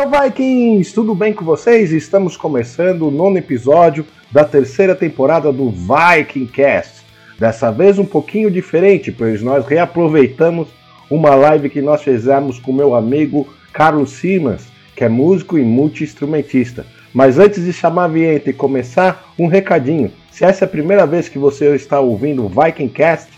Hail Vikings! Tudo bem com vocês? Estamos começando o nono episódio da terceira temporada do Viking Cast. Dessa vez um pouquinho diferente, pois nós reaproveitamos uma live que nós fizemos com meu amigo Carlos Simas, que é músico e multi-instrumentista. Mas antes de chamar a vinheta e começar, um recadinho. Se essa é a primeira vez que você está ouvindo o Viking Cast,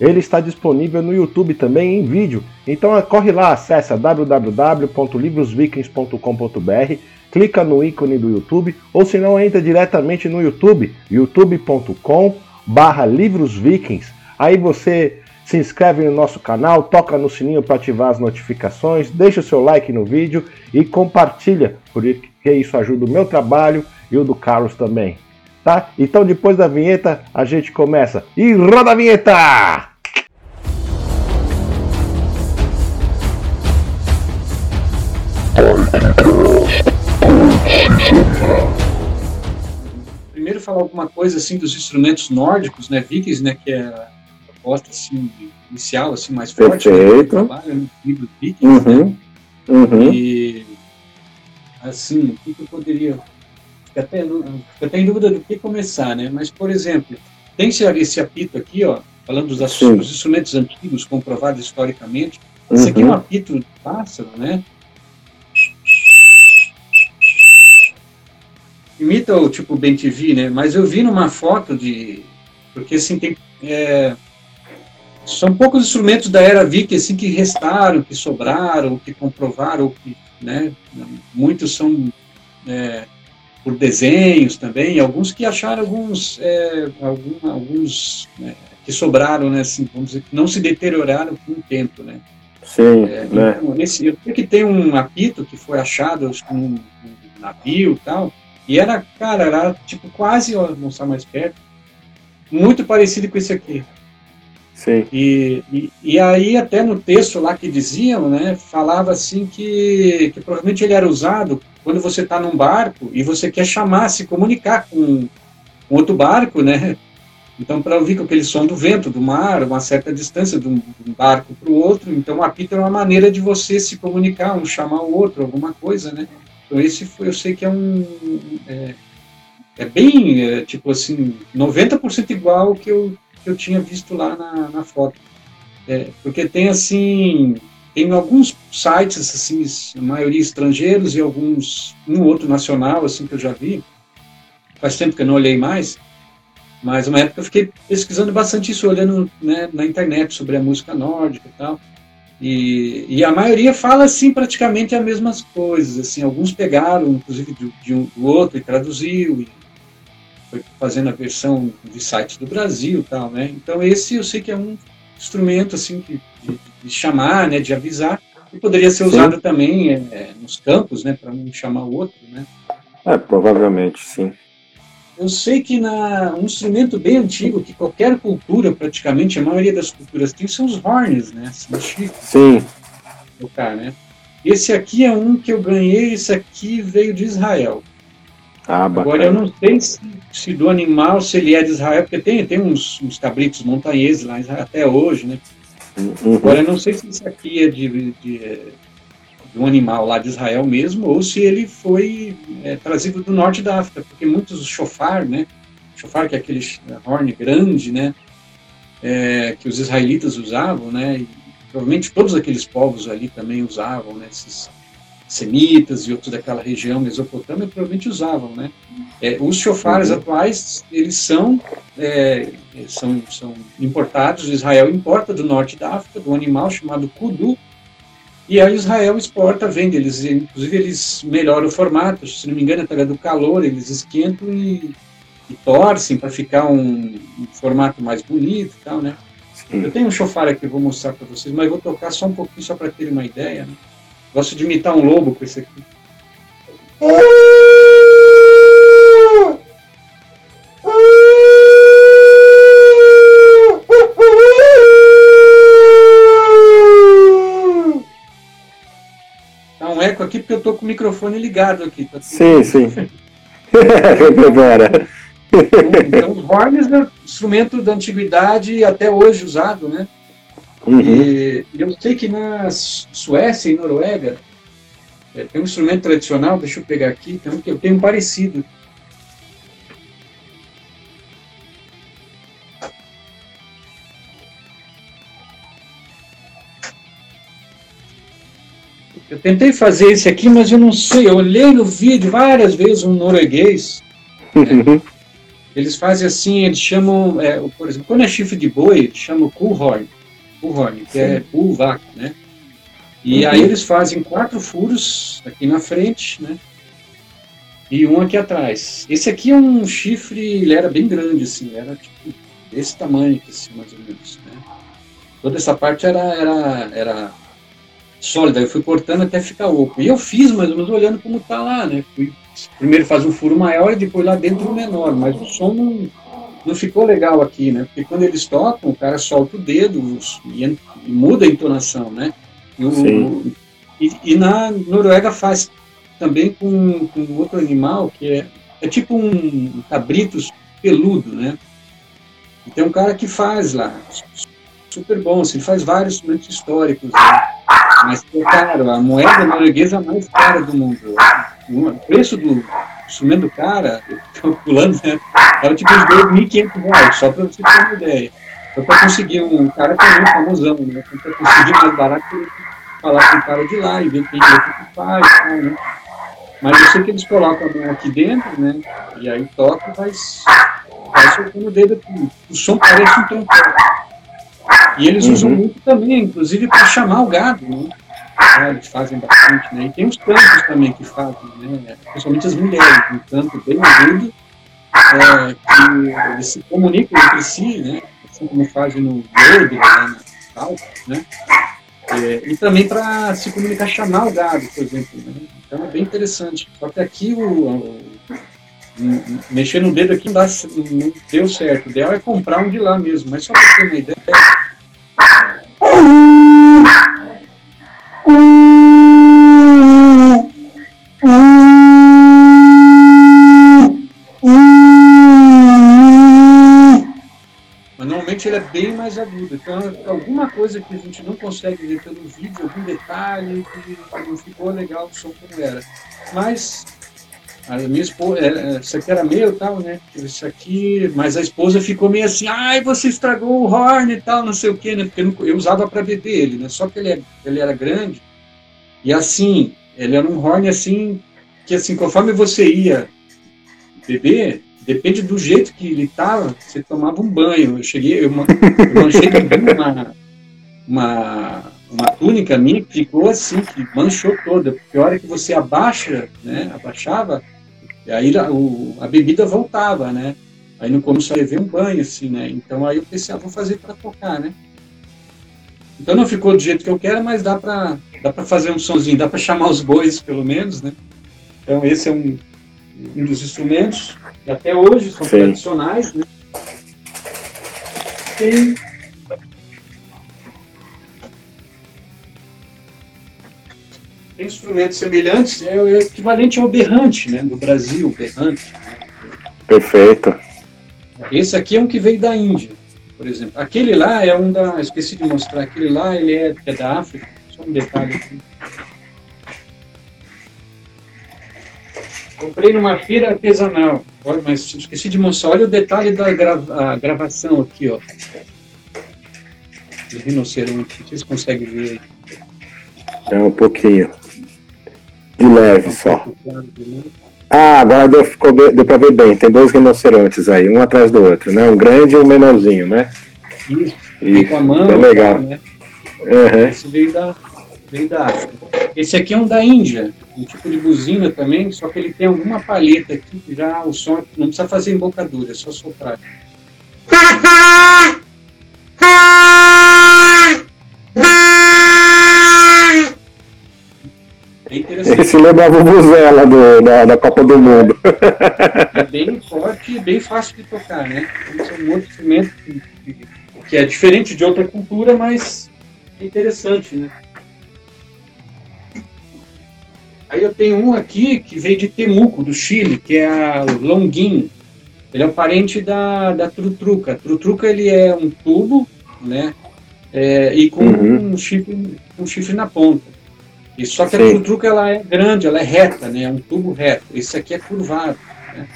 ele está disponível no YouTube também em vídeo. Então corre lá, acessa www.livrosvikings.com.br, clica no ícone do YouTube, ou se não entra diretamente no YouTube, youtube.com/livrosvikings. Aí você se inscreve no nosso canal, toca no sininho para ativar as notificações, deixa o seu like no vídeo e compartilha, porque isso ajuda o meu trabalho e o do Carlos também. Tá? Então depois da vinheta a gente começa. E roda a vinheta! Primeiro falar alguma coisa assim dos instrumentos nórdicos, né, vikings, né, que é a proposta assim inicial assim mais forte né, do trabalho, né, livro vikings, uhum. né? Uhum. E assim, o que eu poderia fico até, fico até em dúvida do que começar, né? Mas por exemplo, tem esse, esse apito aqui, ó, falando dos, dos instrumentos antigos comprovados historicamente. Esse uhum. aqui é um apito de pássaro, né? imita o tipo Ben TV, né? Mas eu vi numa foto de. Porque assim tem. É, são poucos instrumentos da era Viking assim, que restaram, que sobraram, que comprovaram, que, né? Muitos são é, por desenhos também, alguns que acharam alguns, é, algum, alguns né, que sobraram, né? Assim, vamos dizer, que não se deterioraram com o tempo, né? Sim, é, né? Então, esse, eu sei que tem um apito que foi achado com um, um navio e tal, e era, cara, era tipo quase, ó, mostrar mais perto, muito parecido com esse aqui. Sim. E, e, e, aí até no texto lá que diziam, né, falava assim que, que provavelmente ele era usado quando você está num barco e você quer chamar, se comunicar com, com outro barco, né? Então, para ouvir com aquele som do vento, do mar, uma certa distância de um, barco para o outro, então o apito é uma maneira de você se comunicar, um chamar o outro, alguma coisa, né? Então esse foi, eu sei que é um é, é bem é, tipo assim 90% igual que eu que eu tinha visto lá na, na foto, é, porque tem assim tem alguns sites assim a maioria estrangeiros e alguns um outro nacional assim que eu já vi faz tempo que eu não olhei mais mas uma época eu fiquei pesquisando bastante isso olhando né, na internet sobre a música nórdica e tal e, e, a maioria fala assim praticamente as mesmas coisas. Assim, alguns pegaram, inclusive, de, de um do outro e traduziu e foi fazendo a versão de sites do Brasil, tal, né? Então esse eu sei que é um instrumento assim de, de, de chamar, né, de avisar e poderia ser usado sim. também é, nos campos, né, para um chamar o outro, né? É, provavelmente, sim. Eu sei que na, um instrumento bem antigo, que qualquer cultura, praticamente, a maioria das culturas tem, são os horns, né? São chifres. Sim. Tocar, né? Esse aqui é um que eu ganhei, esse aqui veio de Israel. Ah, Agora eu não sei se, se, do animal, se ele é de Israel, porque tem, tem uns, uns cabritos montanheses lá até hoje, né? Uhum. Agora eu não sei se esse aqui é de, de de um animal lá de Israel mesmo, ou se ele foi é, trazido do norte da África, porque muitos chofar, né, chofar que é aquele horn grande, né, é, que os israelitas usavam, né, e provavelmente todos aqueles povos ali também usavam, né, esses semitas e outros daquela região mesopotâmica provavelmente usavam, né. É, os chofares uhum. atuais eles são, é, são são importados, Israel importa do norte da África do animal chamado kudu, e aí Israel exporta, vende, eles, inclusive eles melhoram o formato, se não me engano, através do calor, eles esquentam e, e torcem para ficar um, um, formato mais bonito e tal, né? Sim. Eu tenho um chofar aqui, vou mostrar para vocês, mas vou tocar só um pouquinho, só para terem uma ideia, né? Gosto de imitar um lobo com esse aqui. um eco aqui porque eu tô com o microfone ligado aqui. Tá sim, sim. Agora. então, horns é um instrumento da antiguidade até hoje usado, né? Uhum. E eu sei que na Suécia e Noruega É, tem um instrumento tradicional, deixa eu pegar aqui, tem um que eu tenho um parecido. Eu tentei fazer esse aqui, mas eu não sei. Eu olhei no vídeo várias vezes um norueguês. Né? Eles fazem assim, eles chamam, é, por exemplo, quando é chifre de boi, eles chamam kuhorn, kuhorn que é bull vaca, né? E uhum. aí eles fazem quatro furos aqui na frente, né? E um aqui atrás. Esse aqui é um chifre, ele era bem grande, assim, era tipo desse tamanho aqui, assim, mais ou menos, né? Toda essa parte era, era, era sólida, eu fui cortando até ficar oco. E eu fiz mais ou menos olhando como tá lá, né? Fui, primeiro faz um furo maior e depois lá dentro um menor, mas o som não, não ficou legal aqui, né? Porque quando eles tocam, o cara solta o dedo e, e muda a entonação, né? E, o, e, e, na Noruega faz também com, com outro animal que é, é tipo um cabrito peludo, né? E tem um cara que faz lá, super bom, assim, faz vários instrumentos históricos, né? Mas é caro, a moeda norueguesa mais cara do mundo. O preço do instrumento do cara, calculando, né, era tipo uns 2.500 reais, só para você ter uma ideia. Então, para conseguir um cara que é famosão, né? Então, para conseguir mais barato, falar com o cara de lá e ver quem é que faz, né? Mas eu sei que eles colocam a aqui dentro, né? E aí toca vai, vai soltando o dedo aqui. O som parece um trompete. E eles uhum. usam muito também, inclusive para chamar o gado, né? É, eles fazem bastante, né? E tem os cantos também que fazem, né? Principalmente as mulheres, um canto bem agudo, é, que eles se comunicam entre si, né? Assim como fazem no Globo, né? Tal, né? É, e também para se comunicar, chamar o gado, por exemplo. Né? Então é bem interessante. Só que aqui o mexer no dedo aqui não, não deu certo. O ideal é comprar um de lá mesmo, mas só para ter uma ideia. ele é bem mais agudo. Então, alguma coisa que a gente não consegue ver pelo vídeo, algum detalhe que não ficou legal o som como era. Mas a minha esposa, é, é, isso aqui era meu tal, né? Isso aqui, mas a esposa ficou meio assim, ai, você estragou o horn e tal, não sei o quê, né? Porque eu, eu usava para beber ele, né? Só que ele, é, ele era grande e assim, ele era um horn assim, que assim, conforme você ia beber, depende do jeito que ele estava, você tomava um banho. Eu cheguei, eu, eu manchei uma, uma, uma túnica minha que ficou assim, que manchou toda, porque a hora que você abaixa, né, abaixava, aí a, o, a bebida voltava, né? Aí no começo a ver um banho, assim, né? Então aí eu pensei, ah, vou fazer para tocar, né? Então não ficou do jeito que eu quero, mas dá para dá para fazer um sonzinho, dá para chamar os bois, pelo menos, né? Então esse é um, um dos instrumentos que até hoje são Sim. tradicionais, né? Tem instrumentos semelhantes, é o equivalente ao berrante, né, do Brasil, berrante. Perfeito. Esse aqui é um que veio da Índia, por exemplo. Aquele lá é um da, esqueci de mostrar, aquele lá ele é, é da África, só um detalhe aqui. Comprei numa feira artesanal, olha, mas esqueci de mostrar, olha o detalhe da grava, gravação aqui, ó. Do rinoceronte, vocês conseguem ver aí. É um pouquinho. De leve só. Ah, agora deu, ficou, deu pra ver bem. Tem dois rinocerontes aí, um atrás do outro, né? Um grande e um menorzinho, né? Isso. Isso. Com a mão, é legal. né? Uhum. Esse veio da, veio da África. Esse aqui é um da Índia, um tipo de buzina também, só que ele tem alguma palheta aqui que já o som não precisa fazer embocadura, é só soprar. Esse lembra a Vuvuzela do, da, da Copa do Mundo. É bem forte e bem fácil de tocar, né? Esse é um outro instrumento que, que é diferente de outra cultura, mas é interessante, né? Aí eu tenho um aqui que veio de Temuco, do Chile, que é a Longuin. Ele é o parente da, da Trutruca. A Trutruca ele é um tubo, né? É, e com uhum. um, chifre, um chifre na ponta. E só que Sim. a tuk-tuk ela é grande, ela é reta, né? É um tubo reto. Esse aqui é curvado. Né?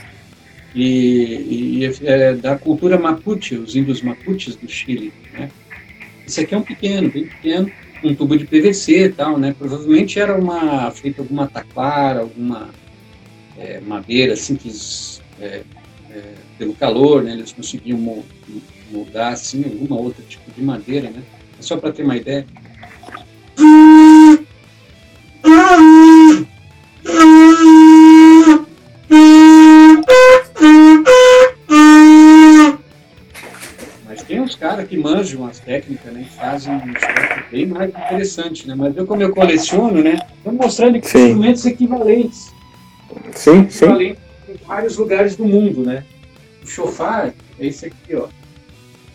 E, e é da cultura Mapuche, os índios Mapuches do Chile, né? Esse aqui é um pequeno, bem pequeno, um tubo de PVC e tal, né? Provavelmente era uma feita alguma taquara, alguma é, madeira assim que é, é, pelo calor, né? Eles conseguiam moldar assim alguma outra tipo de madeira, né? É só para ter uma ideia. Mas tem uns caras que manjam as técnicas, né? Fazem um bem mais interessante, né? Mas eu, como eu coleciono, né? Estou mostrando que instrumentos equivalentes. Sim, sim. Equivalentes em vários lugares do mundo, né? O chofar é esse aqui, ó.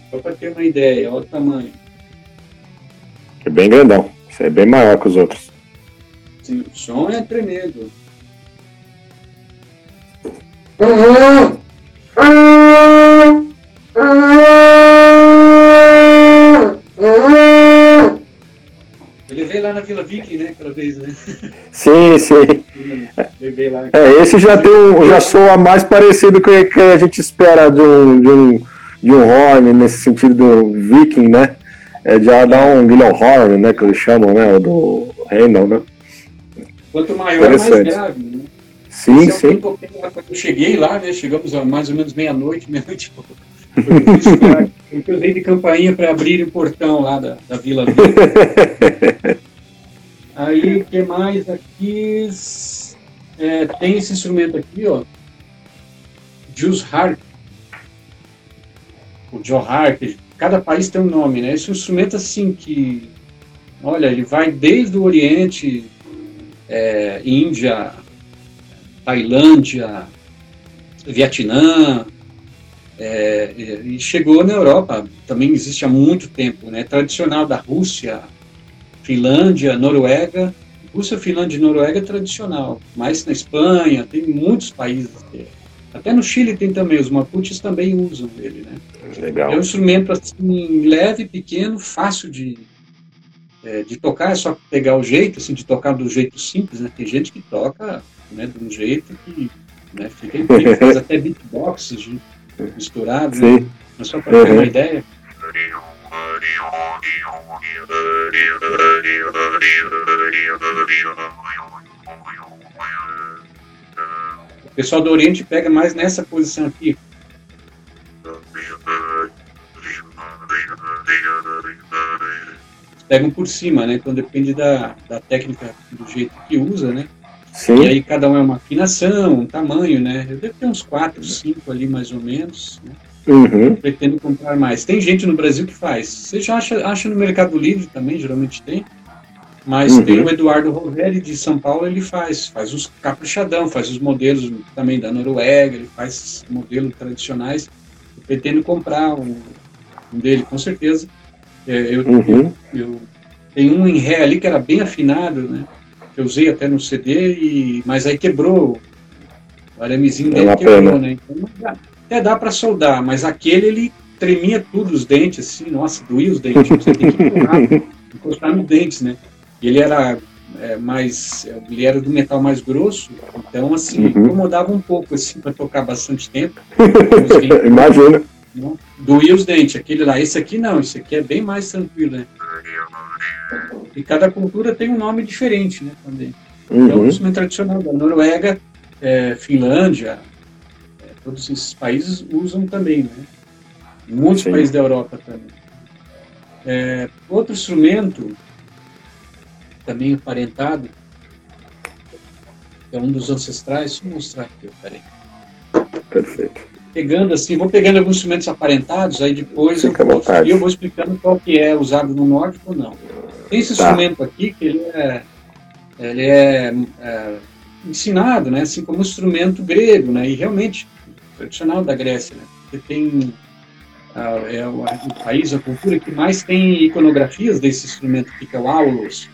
Só para ter uma ideia, olha o tamanho. É bem grandão. Isso é bem maior que os outros. Sim, o som é tremendo. Ele veio lá na Vila Viking, né? Aquela vez, né? Sim, sim. É, esse já tem um, já soa mais parecido com o que a gente espera de um, de um, de um horn, nesse sentido do Viking, né? É, já dá um Guilherme Horn, né? Que eles chamam, né? O do Reynolds, né? Quanto maior, mais grave, né? Sim, Esse sim. Eu cheguei lá, né? Chegamos a mais ou menos meia-noite, meia-noite Eu usei de campainha para abrir o portão lá da, da Vila Aí, o que mais aqui? É, tem esse instrumento aqui, ó. Juice Harp. O Joe Harp. Cada país tem um nome, né? Esse instrumento, assim, que... Olha, ele vai desde o Oriente, é, Índia, Tailândia, Vietnã, é, e chegou na Europa, também existe há muito tempo, né? Tradicional da Rússia, Finlândia, Noruega. Rússia, Finlândia e Noruega é tradicional, mas na Espanha tem muitos países. Até no Chile tem também, os Mapuches também usam ele, né? Legal. É um instrumento assim, leve, pequeno, fácil de, é, de tocar, é só pegar o jeito, assim, de tocar do jeito simples, né? Tem gente que toca né, de um jeito que né, fica incrível, faz até beatbox de, misturado, né? Mas só para ter uma ideia. O pessoal do Oriente pega mais nessa posição aqui pegam por cima, né? Então depende da, da técnica, do jeito que usa, né? Sim. E aí cada um é uma afinação, um tamanho, né? Eu devo ter uns 4, 5 ali mais ou menos. Né? Uhum. Pretendo comprar mais. Tem gente no Brasil que faz. Você já acha, acha no Mercado Livre também, geralmente tem. Mas uhum. tem o Eduardo Roveri de São Paulo, ele faz. Faz os caprichadão, faz os modelos também da Noruega, ele faz modelos tradicionais. Eu pretendo comprar um, um dele, com certeza. É, eu, uhum. eu, eu, tem um em ré ali que era bem afinado, né? Eu usei até no CD, e, mas aí quebrou. O aramezinho dele é quebrou, né? Então dá, até dá para soldar, mas aquele ele tremia tudo os dentes, assim, nossa, doía os dentes. Você tem que empurrar, encostar nos dentes, né? E ele era é, mais. Ele era do metal mais grosso, então assim, uhum. incomodava um pouco assim para tocar bastante tempo. Imagina. Doía os dentes, aquele lá. Esse aqui não, esse aqui é bem mais tranquilo, né? E cada cultura tem um nome diferente, né? Também. Uhum. Então, o instrumento tradicional da Noruega, é, Finlândia, é, todos esses países usam também, né? muitos Sim. países da Europa também. É, outro instrumento, também aparentado, é um dos ancestrais, deixa eu mostrar aqui, peraí. Perfeito pegando assim, vou pegando alguns instrumentos aparentados, aí depois eu vou, eu vou, explicando qual que é usado no norte ou não. Tem esse tá. instrumento aqui que ele é, ele é, é, ensinado, né, assim como um instrumento grego, né, e realmente tradicional da Grécia, né, porque tem é o, o, país, a cultura que mais tem iconografias desse instrumento, que é o aulos,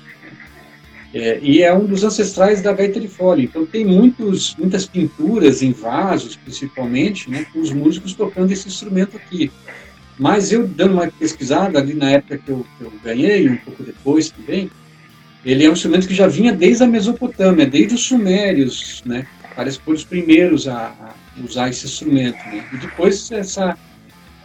é, e é um dos ancestrais da gaita de fole. Então tem muitos, muitas pinturas em vasos, principalmente, né, com os músicos tocando esse instrumento aqui. Mas eu dando uma pesquisada ali na época que eu, que eu ganhei, um pouco depois também, ele é um instrumento que já vinha desde a Mesopotâmia, desde os sumérios, né? Parece que foram os primeiros a, a usar esse instrumento, né? E depois essa,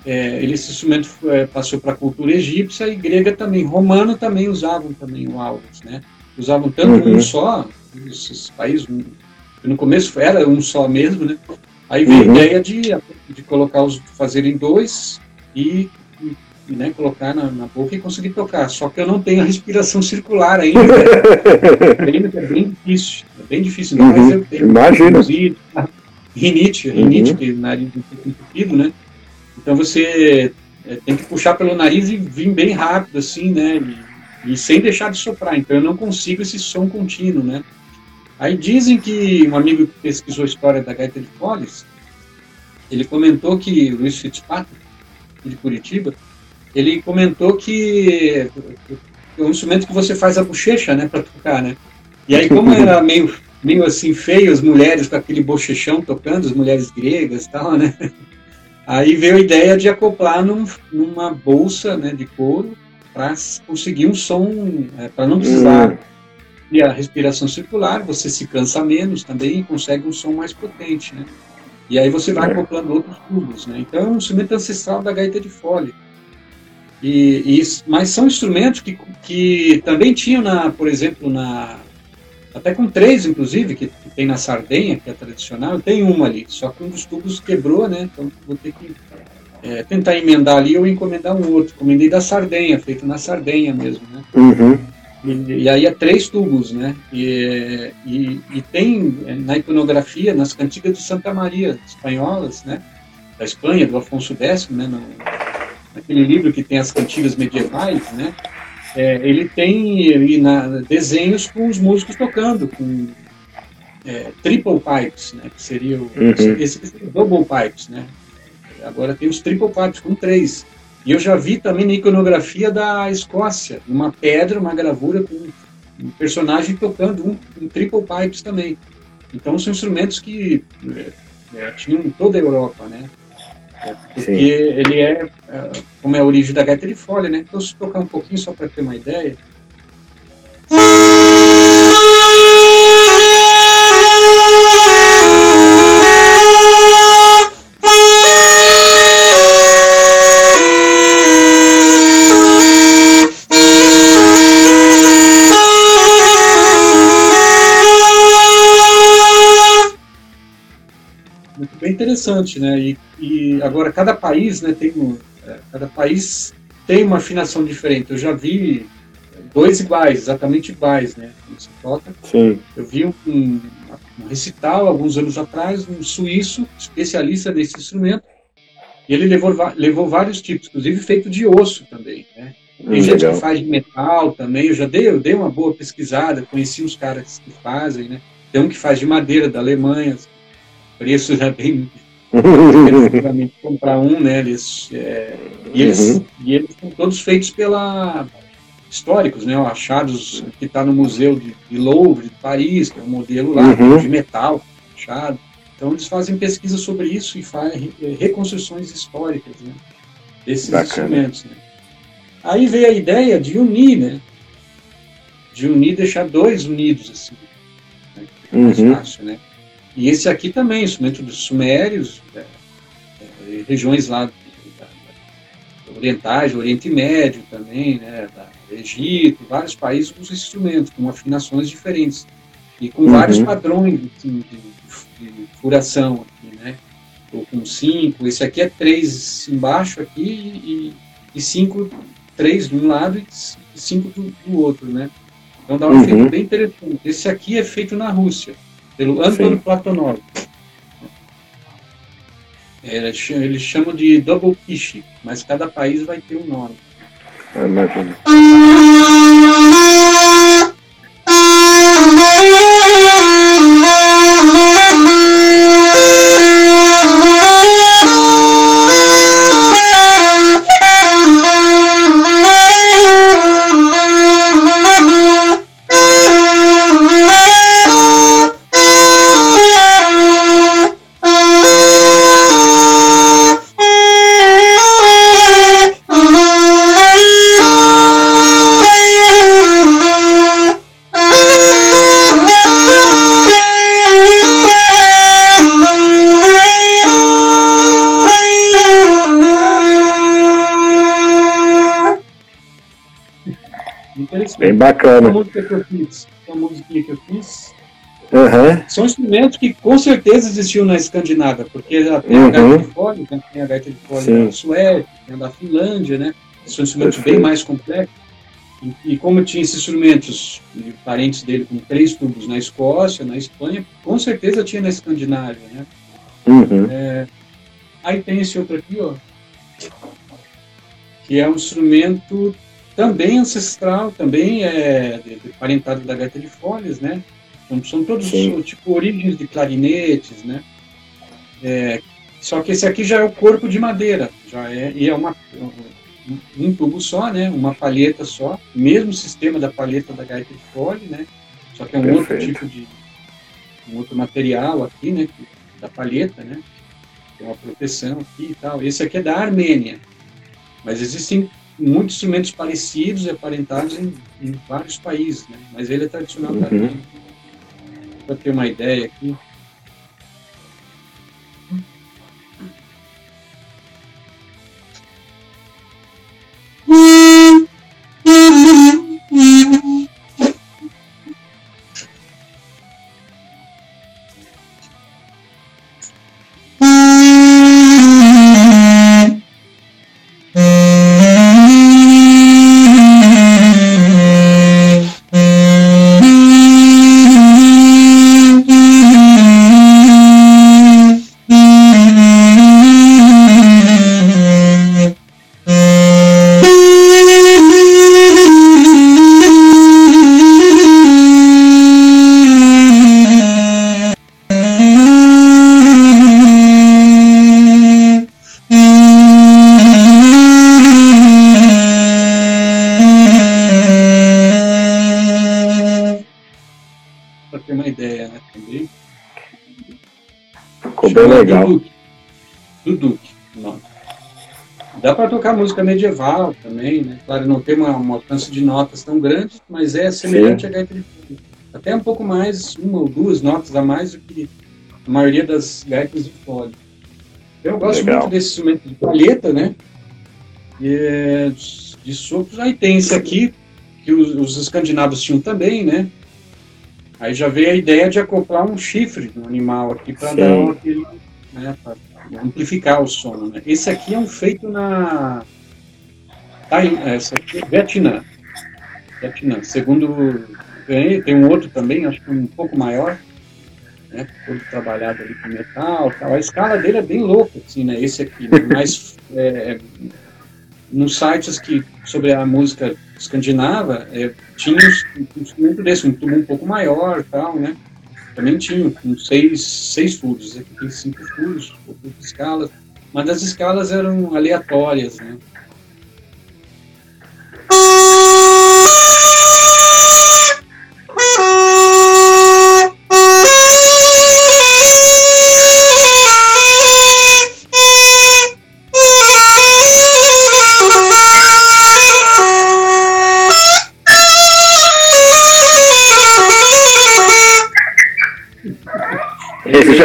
é, esse instrumento é, passou para a cultura egípcia e grega também. Romano também usavam também o aulos, né? Usavam tanto uhum. um só, esses países, no começo era um só mesmo, né? Aí veio uhum. a ideia de, de colocar os, fazerem dois e né, colocar na, na, boca e conseguir tocar. Só que eu não tenho a respiração circular ainda. ainda é bem difícil. É bem difícil. Não, uhum. mas eu tenho Imagina. rinite, rinite, uhum. que o nariz entupido, né? Então você é, tem que puxar pelo nariz e vir bem rápido, assim, né? E, sem deixar de soprar. Então eu não consigo esse som contínuo, né? Aí dizem que um amigo que pesquisou a história da gaita de Foles, ele comentou que Luiz Fitzpatrick, de Curitiba, ele comentou que é um instrumento que você faz a bochecha, né, para tocar, né? E aí, como era meio, meio assim feio as mulheres com aquele bochechão tocando, as mulheres gregas tal, né? Aí veio a ideia de acoplar num, numa bolsa né, de couro para conseguir um som, é, para não precisar hum. de a respiração circular, você se cansa menos também e consegue um som mais potente, né? E aí você vai é. acoplando outros tubos, né? Então é um instrumento ancestral da gaita de fole. E, e, mas são instrumentos que, que também tinham, na, por exemplo, na até com três, inclusive, que, que, tem na Sardenha, que é tradicional, tem uma ali, só que um dos tubos quebrou, né? Então vou ter que é, tentar emendar ali ou encomendar um outro. Encomendei da Sardenha, feito na Sardenha mesmo, né? Uhum. E, e, aí é três tubos, né? E, e, e, tem é, na iconografia, nas cantigas de Santa Maria espanholas, né? Da Espanha, do Afonso X, né? No, aquele livro que tem as cantigas medievais, né? É, ele tem na, desenhos com os músicos tocando, com é, triple pipes, né? Que seria o, uhum. esse, esse double pipes, né? Agora tem os triple pipes com três. E eu já vi também na iconografia da Escócia, uma pedra, uma gravura com um personagem tocando um, um triple pipes também. Então são instrumentos que é, é tinham em toda a Europa, né? Porque Sim. ele é, é, como é a origem da gaita de folha, né? Então, se tocar um pouquinho só para ter uma ideia. Interessante, né? E, e agora cada país, né, tem um, é, cada país tem uma afinação diferente. Eu já vi dois iguais, exatamente iguais, né? Quando se toca. Sim. Eu vi um, um, um, recital alguns anos atrás, um suíço especialista nesse instrumento. E ele levou, levou vários tipos, inclusive feito de osso também, né? Tem hum, gente legal. que faz de metal também. Eu já dei, eu dei uma boa pesquisada, conheci os caras que fazem, né? Tem um que faz de madeira da Alemanha, preço já bem efetivamente comprar um, né? Eles, é, e, eles, uhum. e eles são todos feitos pela históricos, né? Achados que está no museu de, de, Louvre, de Paris, que é um modelo lá uhum. de metal, achado. Então eles fazem pesquisa sobre isso e fazem reconstruções históricas, né? Desses Bacana. instrumentos. Né? Aí veio a ideia de unir, né? De unir, deixar dois unidos assim, né? mais uhum. fácil, né? E esse aqui também, instrumento dos sumérios, é, é, regiões lá da, da, orientais, Oriente Médio também, né, da, Egito, vários países usam esse instrumento com afinações diferentes e com uhum. vários padrões assim, de, de, furação aqui, né? Ou com cinco, esse aqui é três embaixo aqui e, e cinco, três de um lado e cinco do, do outro, né? Então dá um uhum. efeito bem interessante. Esse aqui é feito na Rússia pelo Anton Platonov. Eles chamam de double kish, mas cada país vai ter um nome. Imagina. Bem bacana. A música que eu fiz, a música que eu fiz Uhum. São instrumentos que com certeza existiam na Escandinávia, porque já tem uhum. a gaita de fole, né? tem a gaita de fole da Suécia, tem da Finlândia, né? São instrumentos Perfeito. bem mais complexos. E, e, como tinha esses instrumentos, parentes dele com três tubos na Escócia, na Espanha, com certeza tinha na Escandinávia, né? Uhum. É, aí tem esse outro aqui, ó, que é um instrumento também ancestral, também é parentado da gaita de folhas, né? Então, são todos Sim. tipo origens de clarinetes, né? É, só que esse aqui já é o corpo de madeira, já é e é uma um tubo só, né? Uma palheta só, mesmo sistema da palheta da gaita de fole, né? Só que é um Perfeito. outro tipo de um outro material aqui, né? Da palheta, né? Tem uma proteção aqui e tal. Esse aqui é da Armênia, mas existem muitos instrumentos parecidos e aparentados em, em vários países, né? Mas ele é tradicional uhum. para ter uma ideia aqui. Para tocar música medieval também, né? Claro, não tem uma, um alcance de notas tão grande, mas é semelhante Sim. a gaita de fole. Até um pouco mais, uma ou duas notas a mais do que a maioria das gaitas de fole. Eu gosto Legal. muito desse instrumento de palheta, né? E, é, de sopros. Aí tem esse aqui, que os, os escandinavos tinham também, né? Aí já veio a ideia de acoplar um chifre no animal aqui para dar aquele, né, amplificar o som. Né? Esse aqui é um feito na tá, esse aqui é Vietnã. Vietnã. Segundo tem um outro também, acho que um pouco maior, né? Todo trabalhado ali com metal, tal. A escala dele é bem louca, assim, né? Esse aqui, né? mas é, nos sites que sobre a música escandinava é, tinha um instrumento desse, um tubo um pouco maior, tal, né? também tinha com seis, seis furos, aqui tem cinco furos, escalas, mas as escalas eram aleatórias, né?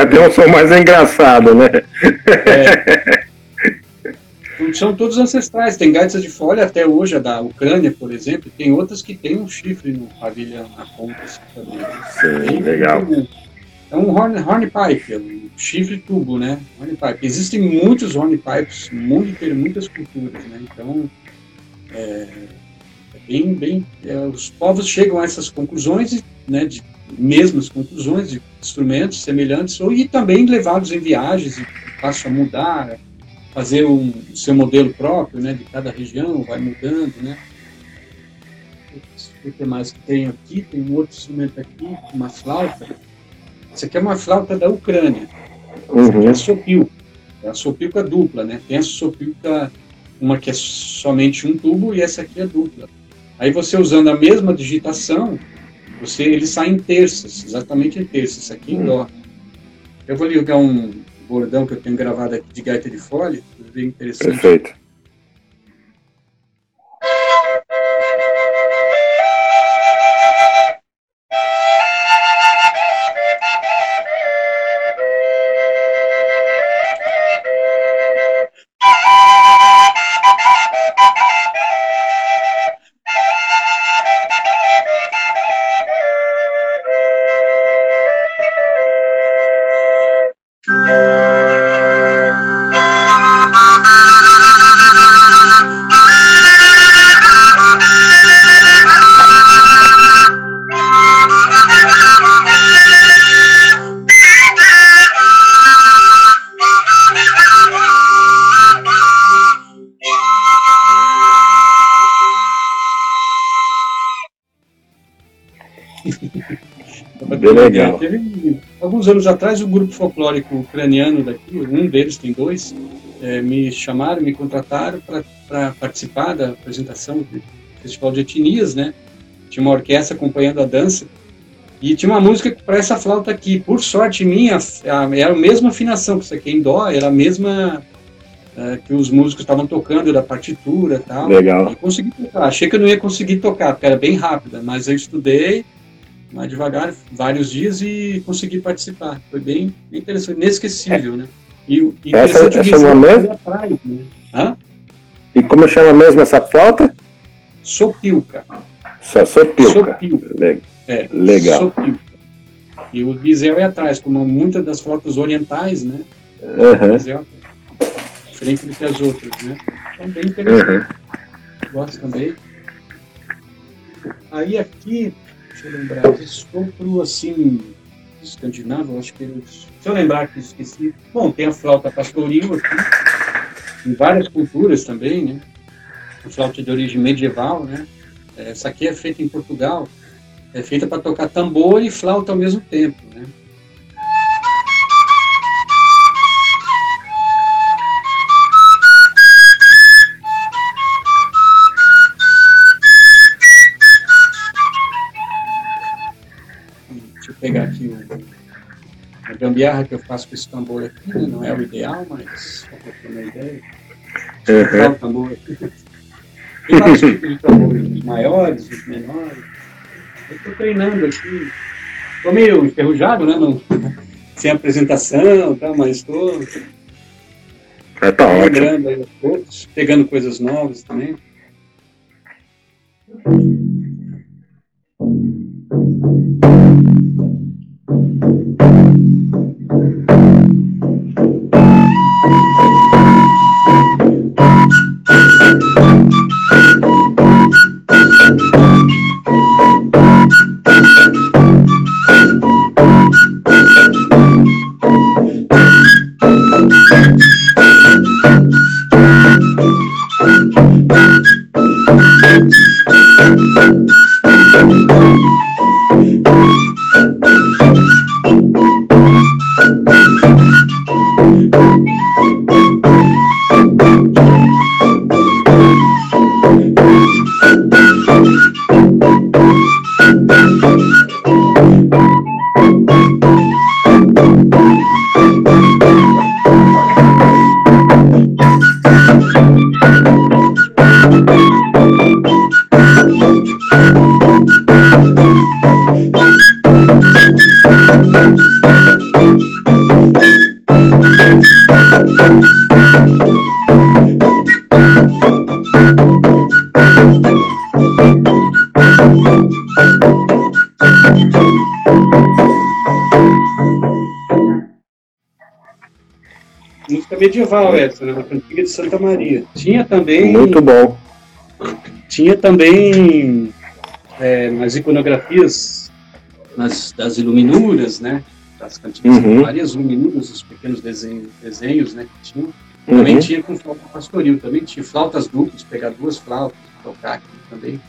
Um som mais engraçado, né? É. São todos ancestrais. Tem gaitas de folha até hoje, a da Ucrânia, por exemplo. Tem outras que tem um chifre no pavilhão, na ponta. Assim, Sim, legal. É um horn, hornpipe, é um chifre tubo, né? Hornpipe. Existem muitos hornpipes, muito, muitas culturas, né? Então, é, é bem, bem, é, os povos chegam a essas conclusões né, de mesmas conclusões de instrumentos semelhantes, ou, e também levá-los em viagens e passam a mudar, fazer um seu modelo próprio, né, de cada região, vai mudando, né. O que mais que tenho aqui? Tem um outro instrumento aqui, uma flauta. Essa aqui é uma flauta da Ucrânia. Uhum. é a sopilca. É a sopilca dupla, né? Tem a sopilca, uma que é somente um tubo e essa aqui é dupla. Aí você usando a mesma digitação, você, ele sai em terças, exatamente em terças, aqui em dó. Eu vou ligar um bordão que eu tenho gravado aqui de gaita de folha, bem interessante. Perfeito. Legal. Teve, alguns anos atrás, o grupo folclórico ucraniano daqui, um deles tem dois, é, me chamaram, me contrataram para participar da apresentação do Festival de Etnias, né? Tinha uma orquestra acompanhando a dança e tinha uma música para essa flauta aqui. Por sorte minha, era a mesma afinação que isso aqui em dó, era a mesma é, que os músicos estavam tocando da partitura tal. Legal. E consegui tocar. Achei que eu não ia conseguir tocar, porque era bem rápida, mas eu estudei mais devagar, vários dias e consegui participar. Foi bem, bem interessante, inesquecível, né? E, e essa, essa chama mesmo? Praia, né? Hã? E como chama mesmo essa flauta? Sopilca. Só sopilca. sopilca. É, Legal. Sopilca. E o bisel é atrás, como muitas das flautas orientais, né? Uhum. O bisel é diferente do que as outras, né? Então, bem interessante. Uhum. Gosto também. Aí aqui Deixa eu lembrar, de assim, escandinavo, acho que. Deixa eu lembrar que esqueci. Bom, tem a flauta pastoril aqui, em várias culturas também, né? A flauta de origem medieval, né? Essa aqui é feita em Portugal, é feita para tocar tambor e flauta ao mesmo tempo, né? Gambiarra que eu faço com esse tambor aqui, né? não é o ideal, mas só para ter uma ideia. Uhum. O tambor aqui. Tem vários tipos de tambores, os maiores, os menores. Eu estou treinando aqui. Estou meio enferrujado, né? Não, sem apresentação, tá? mas estou. É, tá ótimo. Aí poucos, pegando coisas novas também. Medieval essa, né? Na cantiga de Santa Maria. Tinha também. Muito bom. Tinha também é, nas iconografias nas, das iluminuras, né? Das cantigas uhum. várias iluminuras, os pequenos desenhos, desenhos né? Que tinham. Também uhum. tinha com flauta pastoril, também tinha flautas duplas, pegar duas flautas, tocar aqui também.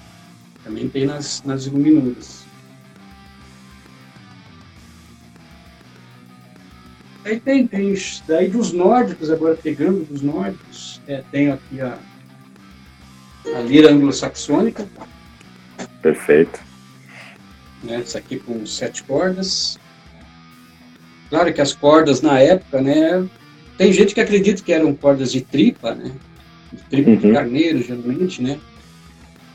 Também tem nas, nas iluminuras. Aí tem, tem daí dos nórdicos, agora pegando dos nórdicos, é, tem aqui a, a lira anglo-saxônica. Perfeito. Né, essa aqui com sete cordas. Claro que as cordas na época, né? Tem gente que acredita que eram cordas de tripa, né? De tripa uhum. de carneiro, geralmente, né?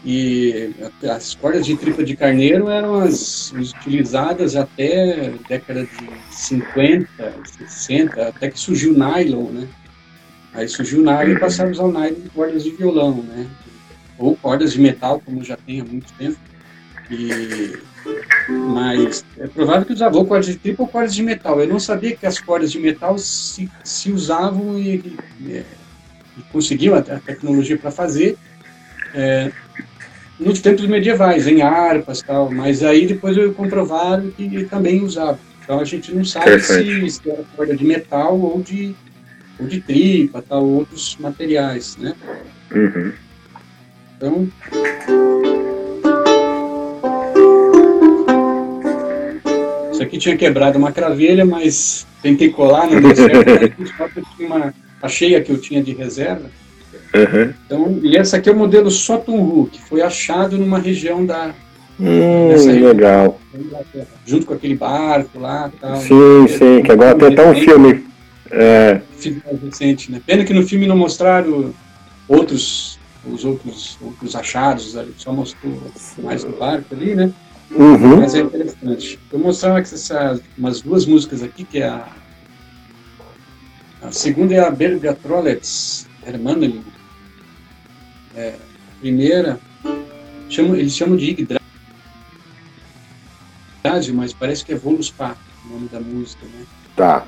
E as cordas de tripa de carneiro eram as utilizadas até a década de 50, 60, até que surgiu o nylon, né? Aí surgiu o nylon e passamos ao nylon de cordas de violão, né? Ou cordas de metal, como já tem há muito tempo. E, mas é provável que usava ou cordas de tripa ou cordas de metal. Eu não sabia que as cordas de metal se, se usavam e, e, e conseguiam a, a tecnologia para fazer é, nos tempos medievais, em harpas tal. Mas aí depois eu comprovaram que também usava. Então a gente não sabe se, se era corda de metal ou de, ou de tripa, tal, outros materiais, né? Uhum. Então. Isso aqui tinha quebrado uma cravelha, mas tentei colar, não deu certo. uma, a que eu tinha de reserva. Uhum. Então, e essa aqui é o modelo Sotunru, que foi achado numa região da. Hum, legal. junto com aquele barco lá. Tal, sim, sim, que agora tem até um filme. É... Recente, né? Pena que no filme não mostraram outros os outros, outros achados, só mostrou mais do barco ali, né? Uhum. Mas é interessante. Eu mostrava essas, umas duas músicas aqui, que é a, a segunda é a Belga Trollets Hermanelin. É, a primeira, chamam, eles chamam de Yggdrasil, mas parece que é Voluspa, o nome da música, né? Tá.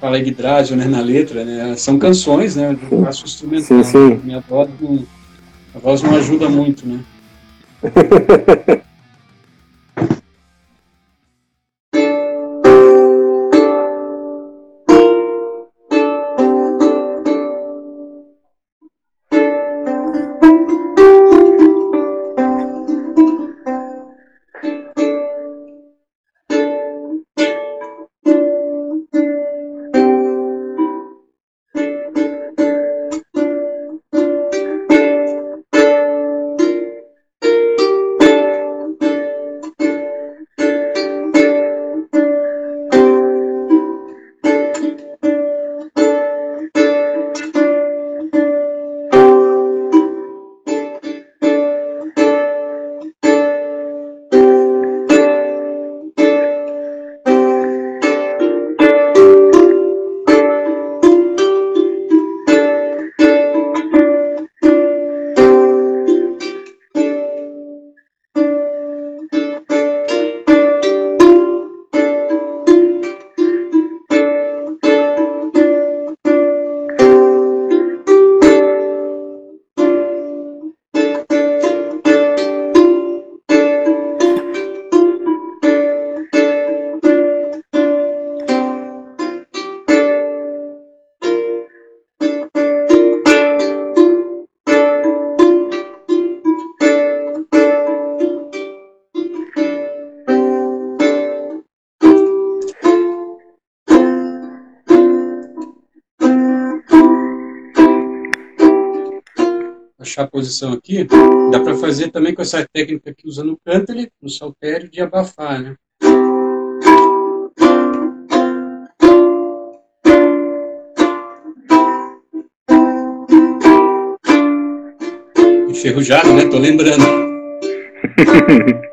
Fala Yggdrasil, né, na letra, né? São canções, né? Eu faço instrumental. Sim, sim. Minha voz não a voz não ajuda muito, né? achar a posição aqui, dá para fazer também com essa técnica aqui usando o cântale, no saltério, de abafar, né? Enferrujado, né? Tô lembrando.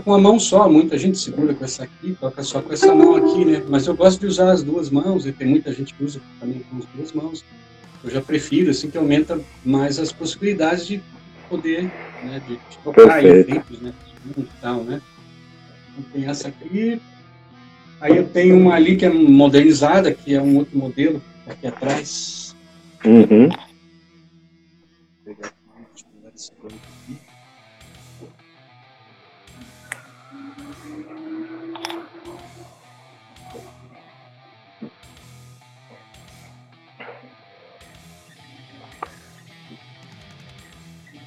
toca com a mão só, muita gente segura com essa aqui, toca só com essa mão aqui, né? Mas eu gosto de usar as duas mãos, e tem muita gente que usa também com as duas mãos. Eu já prefiro, assim, que aumenta mais as possibilidades de poder, né, de, de tocar em tempos, né? E tal, né? Então tem essa aqui. Aí eu tenho uma ali que é modernizada, que é um outro modelo, aqui atrás. Uhum. Vou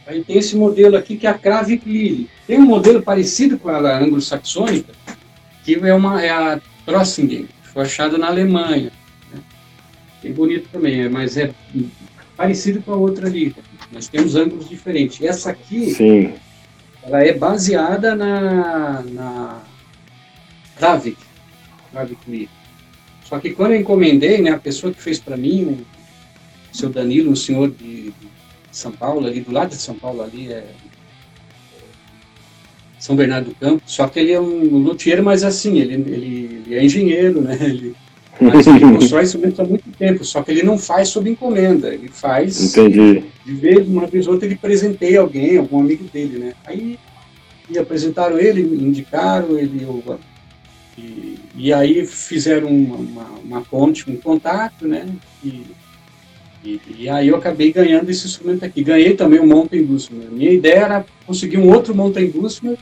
Aí tem esse modelo aqui que é a Crave Lily. Tem um modelo parecido com a anglo-saxônica, que é, uma, é a Trossingen, que foi achado na Alemanha. Né? Bem bonito também, mas é parecido com a outra ali. Nós temos ângulos diferentes. Essa aqui, Sim. ela é baseada na, na Kravik, Kravik. Só que quando eu encomendei, né, a pessoa que fez para mim, o seu Danilo, um senhor de são Paulo, ali do lado de São Paulo, ali é São Bernardo do Campo. Só que ele é um luthier, mas assim, ele, ele, ele é engenheiro, né? Ele, mas ele constrói instrumentos há muito tempo, só que ele não faz sob encomenda, ele faz. Entendi. De vez, uma vez ou outra, ele presenteia alguém, algum amigo dele, né? Aí e apresentaram ele, indicaram ele, eu, e, e aí fizeram uma, uma, uma ponte, um contato, né? E, e, e, aí eu acabei ganhando esse instrumento aqui. Ganhei também o Mountain Instrument. Minha ideia era conseguir um outro Mountain Instrument.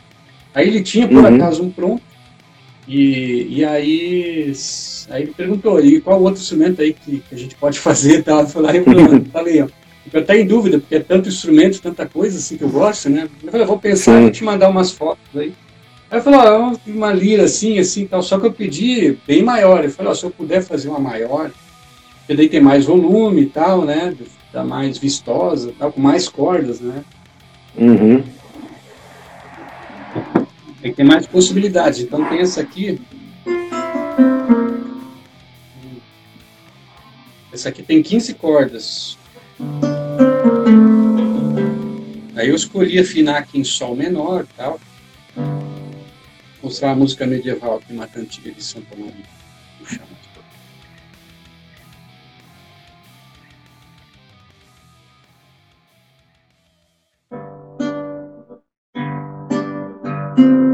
Aí ele tinha, por uhum. acaso, um pronto. E, e aí, aí ele perguntou, e qual outro instrumento aí que, que a gente pode fazer? Tá? Eu falei, eu falei, ó, eu até em dúvida, porque é tanto instrumento, tanta coisa assim que eu gosto, né? Eu falei, vou pensar, Sim. vou te mandar umas fotos aí. Aí eu falei, ó, uma lira assim, assim, tal, só que eu pedi bem maior. Eu falei, ó, se eu puder fazer uma maior, porque daí tem mais volume e tal, né? Dá mais vistosa, tal, com mais cordas, né? Uhum. Tem que ter mais possibilidades. Então tem essa aqui. Essa aqui tem 15 cordas. Aí eu escolhi afinar aqui em Sol menor tal. Mostrar a música medieval aqui, uma cantiga de Santa Maria. Legal,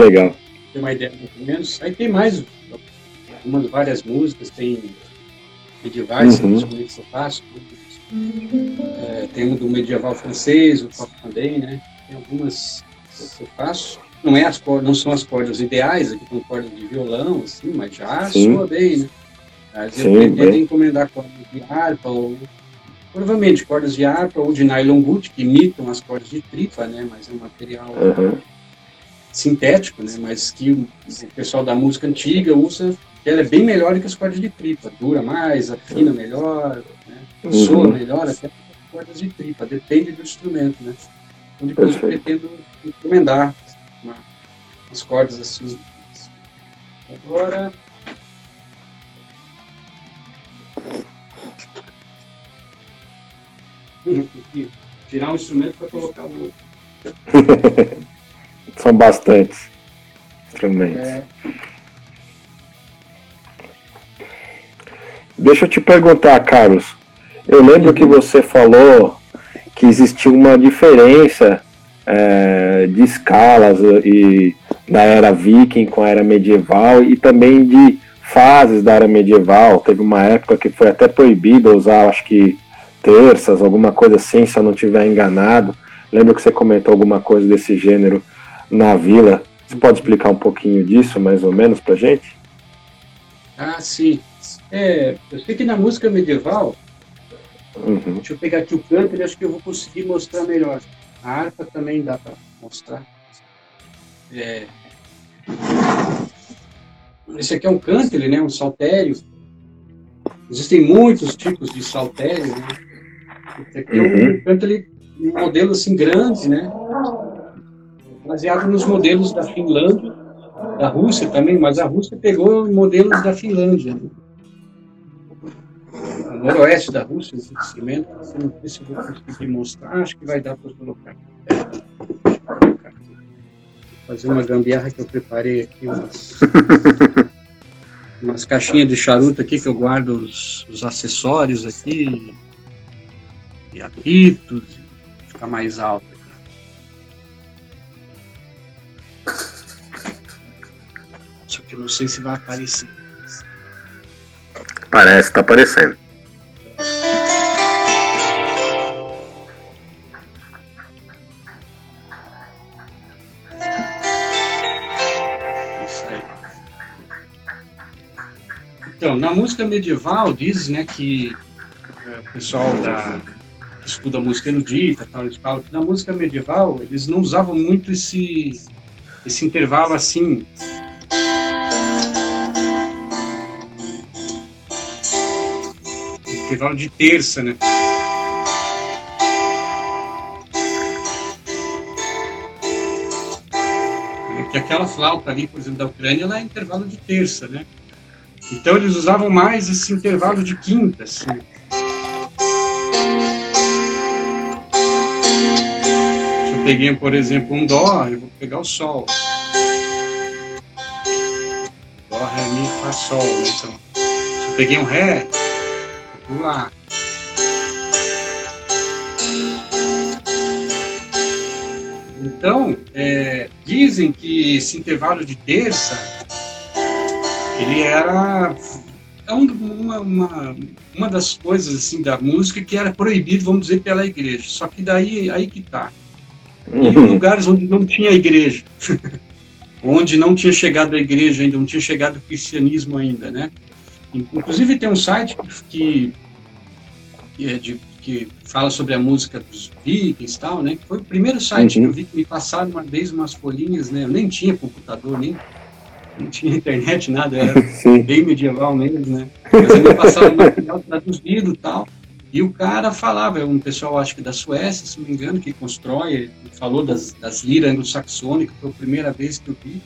legal. Tem uma ideia mais ou menos. Aí tem mais umas várias músicas, tem medievais, uhum. que eu faço. É, tem um do medieval francês, o pop também, né? Tem algumas que eu faço. Não, é as cordas, não são as cordas ideais, aqui com cordas de violão, assim, mas já Sim. soa bem, né? Mas eu pretendo encomendar cordas de harpa, ou provavelmente cordas de harpa ou de nylon boot, que imitam as cordas de tripa, né? Mas é um material uhum sintético, né, mas que o pessoal da música antiga usa ela é bem melhor do que as cordas de tripa, dura mais, afina melhor, né? soa uhum. melhor até as cordas de tripa, depende do instrumento, né? Então depois Perfeito. eu pretendo encomendar uma, as cordas assim. Agora. Tirar um instrumento para colocar o outro. São bastantes instrumentos. É. Deixa eu te perguntar, Carlos. Eu lembro que você falou que existia uma diferença é, de escalas e da era viking com a era medieval e também de fases da era medieval. Teve uma época que foi até proibido usar, acho que terças, alguma coisa assim, se eu não estiver enganado. Lembro que você comentou alguma coisa desse gênero na vila. Você pode explicar um pouquinho disso, mais ou menos, pra gente? Ah, sim. É, eu sei que na música medieval, uhum. deixa eu pegar aqui o canto e acho que eu vou conseguir mostrar melhor. A harpa também dá para mostrar. É, esse aqui é um cântele, né, um saltério. Existem muitos tipos de saltério. Né? Esse aqui é um uhum. cântele, um modelo assim grande, né? Baseado nos modelos da Finlândia, da Rússia também, mas a Rússia pegou modelos da Finlândia. Né? noroeste da Rússia, esse instrumento. Não sei se vou conseguir mostrar, acho que vai dar para colocar. Fazer uma gambiarra que eu preparei aqui, umas, umas caixinhas de charuto aqui que eu guardo os, os acessórios aqui, e apitos, ficar mais alto. Que eu não sei se vai aparecer. Parece, tá aparecendo. Então, na música medieval, diz né, que é, o pessoal da, que estuda música erudita, tal, eles falam que na música medieval eles não usavam muito esse, esse intervalo assim. Intervalo de terça, né? que aquela flauta ali, por exemplo, da Ucrânia, ela é intervalo de terça, né? Então eles usavam mais esse intervalo de quinta, assim. Se eu peguei, por exemplo, um Dó, eu vou pegar o Sol. Dó, Ré, Mi, Fá, Sol. Né? Então, se eu peguei um Ré, vou lá. Então, é, dizem que esse intervalo de terça ele era é uma, uma, uma das coisas assim da música que era proibido, vamos dizer, pela igreja. Só que daí aí que tá. Em lugares onde não tinha igreja, onde não tinha chegado a igreja ainda, não tinha chegado o cristianismo ainda, né? Inclusive tem um site que, que, é de, que fala sobre a música dos vikings e tal, né? Que foi o primeiro site uhum. que eu vi que me passaram uma vez umas folhinhas, né? Eu nem tinha computador, nem não tinha internet, nada, era Sim. bem medieval mesmo, né? Mas ele passava material traduzido e tal. E o cara falava, é um pessoal, acho que da Suécia, se não me engano, que constrói, falou das, das liras anglo-saxônicas, foi a primeira vez que eu vi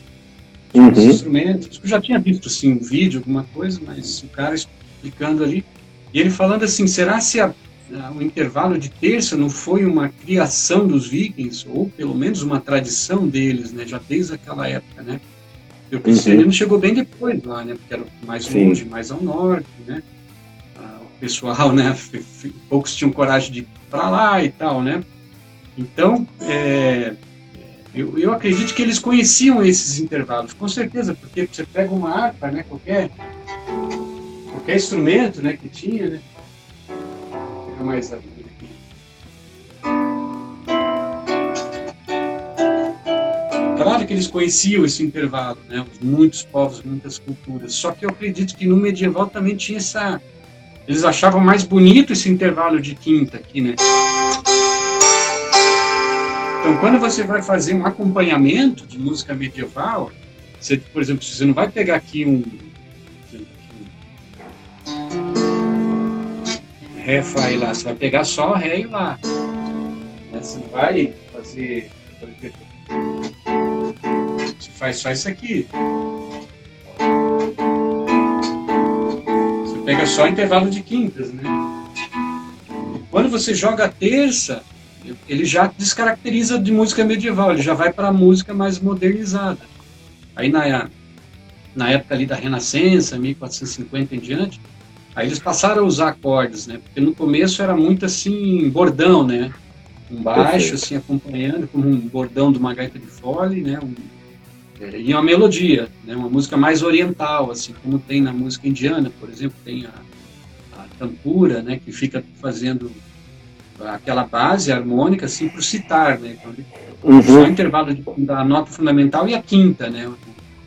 uhum. os instrumentos. Eu já tinha visto, assim, um vídeo, alguma coisa, mas o cara explicando ali. E ele falando assim, será se a, a, o intervalo de terça não foi uma criação dos vikings, ou pelo menos uma tradição deles, né? Já desde aquela época, né? E o cristianismo uhum. chegou bem depois lá, né? Porque era mais Sim. longe, mais ao norte, né? Ah, o pessoal, né? Poucos tinham coragem de ir para lá e tal, né? Então, é, eu, eu acredito que eles conheciam esses intervalos, com certeza, porque você pega uma harpa, né? Qualquer, qualquer instrumento, né? Que tinha, né? mais ali. Claro que eles conheciam esse intervalo, né? Muitos povos, muitas culturas. Só que eu acredito que no medieval também tinha essa. Eles achavam mais bonito esse intervalo de quinta aqui, né? Então, quando você vai fazer um acompanhamento de música medieval, você, por exemplo, você não vai pegar aqui um. Ré, Fá e Lá. Você vai pegar só Ré e Lá. Né? Você não vai fazer. Você faz só isso aqui. Você pega só intervalo de quintas, né? Quando você joga a terça, ele já descaracteriza de música medieval, ele já vai para a música mais modernizada. Aí na, na época ali da Renascença, 1450 em diante, aí eles passaram a usar acordes, né? Porque no começo era muito assim, bordão, né? Um baixo, assim, acompanhando, como um bordão de uma gaita de fole, né? Um, é, e uma melodia, né? Uma música mais oriental, assim, como tem na música indiana, por exemplo, tem a, a tampura, né? Que fica fazendo aquela base harmônica assim para o citar, né? Então, uhum. Só o intervalo de, da nota fundamental e a quinta, né?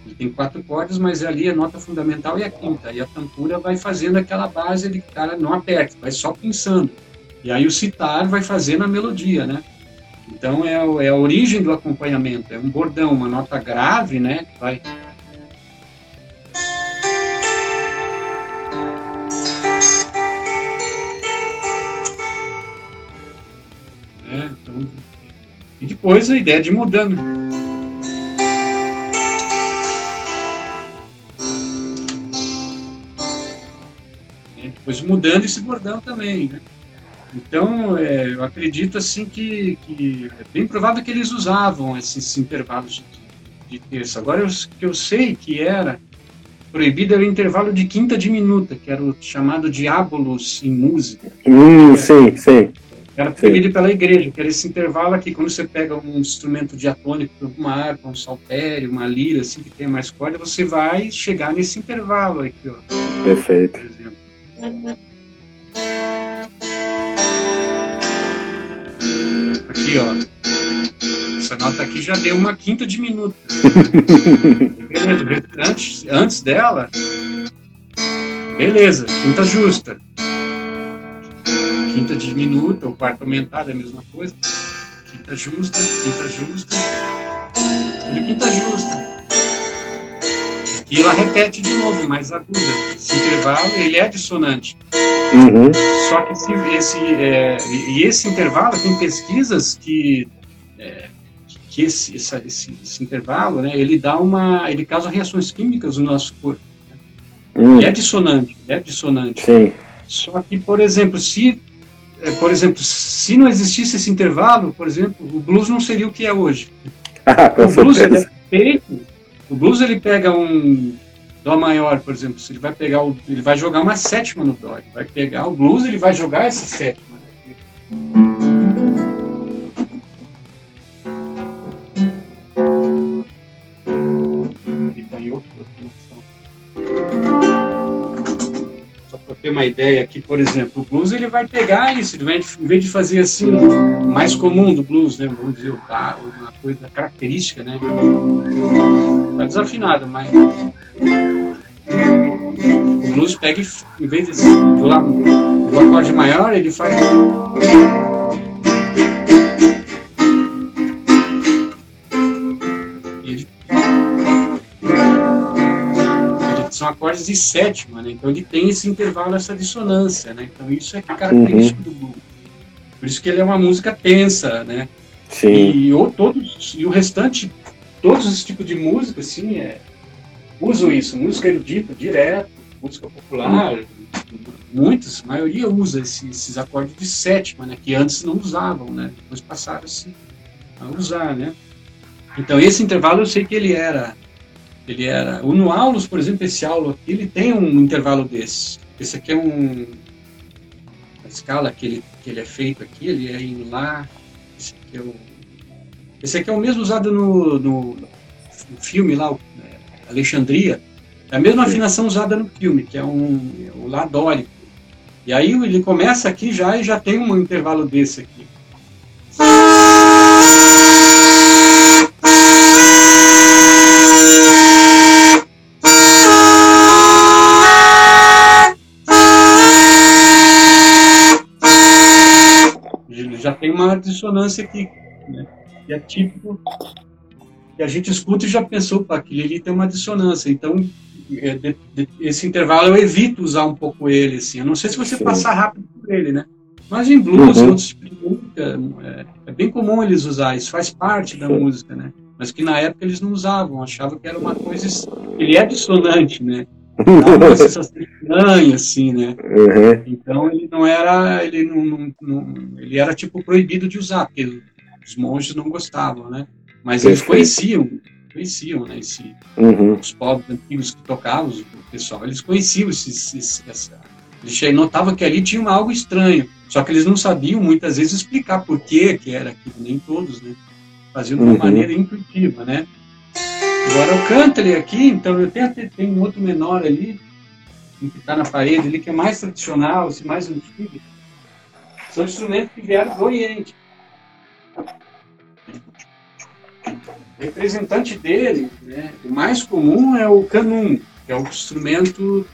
Ele tem quatro cordas, mas ali a nota fundamental e a quinta. E a tampura vai fazendo aquela base, ele cara não aperta, vai só pensando. E aí o citar vai fazendo a melodia, né? Então é, é a origem do acompanhamento, é um bordão, uma nota grave, né? Vai E depois a ideia de mudando. E depois mudando esse bordão também, né? Então, é, eu acredito assim que, que, é bem provável que eles usavam esses intervalos de, de terça. Agora, o que eu sei que era proibido era o intervalo de quinta diminuta, que era o chamado diabolos em música. Hum, sim, sim. Era proibido pela igreja, que era esse intervalo aqui, quando você pega um instrumento diatônico, uma harpa, um saltério, uma lira, assim, que tem mais corda, você vai chegar nesse intervalo aqui, ó. Perfeito. Aqui, ó. Essa nota aqui já deu uma quinta de minuto. beleza, antes, antes dela, beleza, quinta justa quinta diminuta ou quarta aumentada é a mesma coisa. Quinta justa, quinta justa, e quinta justa. E ela repete de novo, mais aguda. Esse intervalo, ele é dissonante. Uhum. Só que esse, esse é, e esse intervalo, tem pesquisas que, é, que esse, esse, esse, intervalo, né, ele dá uma, ele causa reações químicas no nosso corpo. Uhum. é dissonante, é dissonante. Sim. Só que, por exemplo, se é, por exemplo, se não existisse esse intervalo, por exemplo, o blues não seria o que é hoje. Ah, o blues ele é feito, o blues ele pega um dó maior, por exemplo, ele vai pegar o, ele vai jogar uma sétima no dó, ele vai pegar o blues, ele vai jogar essa sétima. Ter uma ideia aqui, por exemplo, o blues ele vai pegar isso, ele vai, em vez de fazer assim, mais comum do blues, né, vamos dizer, uma coisa característica, né, tá desafinado, mas o blues pega, em vez de do, do acorde maior, ele faz são acordes de sétima, né? Então ele tem esse intervalo, essa dissonância, né? Então isso é característico uhum. do blues. Por isso que ele é uma música tensa, né? Sim. E, ou todos, e o restante, todos os tipos de música, assim, é, usam isso. Música erudita, direto, música popular, uhum. muitos, a maioria usa esses, esses acordes de sétima, né? Que antes não usavam, né? Depois passaram a usar, né? Então esse intervalo eu sei que ele era ele era. O no Aulus, por exemplo, esse aula aqui, ele tem um intervalo desse. Esse aqui é um. A escala que ele, que ele é feito aqui, ele é em Lá. Esse aqui é o. Esse aqui é o mesmo usado no, no, no filme lá, o, é, Alexandria. É a mesma afinação usada no filme, que é um, o Lá dórico. E aí ele começa aqui já e já tem um intervalo desse aqui. Uma dissonância aqui, né? que é típico que a gente escuta e já pensou, para aquele ali tem uma dissonância. Então, é, esse intervalo eu evito usar um pouco ele, assim. Eu não sei se você Sim. passar rápido por ele, né? Mas em blues, uhum. outros tipo de música, é, é, bem comum eles usar, isso faz parte da música, né? Mas que na época eles não usavam, achavam que era uma coisa. Ele é dissonante, né? Uma sensação estranha, assim, né? Uhum. Então ele não era. Ele, não, não, não, ele era tipo proibido de usar, porque os monges não gostavam, né? Mas eles conheciam, conheciam, né? Esse, uhum. Os povos antigos que tocavam, o pessoal, eles conheciam esse, esse, essa. Eles notavam que ali tinha algo estranho. Só que eles não sabiam muitas vezes explicar por que que era aquilo, nem todos, né? Faziam de uma uhum. maneira intuitiva, né? Agora o Cantley aqui, então eu tenho, tem um outro menor ali, que está na parede ali, que é mais tradicional, assim, mais antigo. São instrumentos que vieram do Oriente. O representante dele, né, o mais comum é o canum, que é um instrumento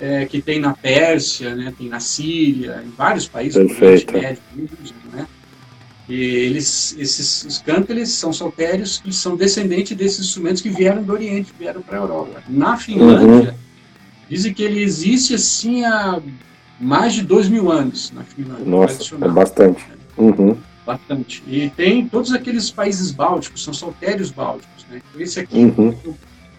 é, que tem na Pérsia, né, tem na Síria, em vários países Perfeito. do Oriente Médio, né? E eles, esses cântares são saltérios que são descendentes desses instrumentos que vieram do Oriente, vieram para a Europa. Na Finlândia, uhum. dizem que ele existe assim há mais de dois mil anos na Finlândia. Nossa, é bastante. Uhum. Bastante. E tem todos aqueles países bálticos, são saltérios bálticos. Né? Esse aqui, uhum. eu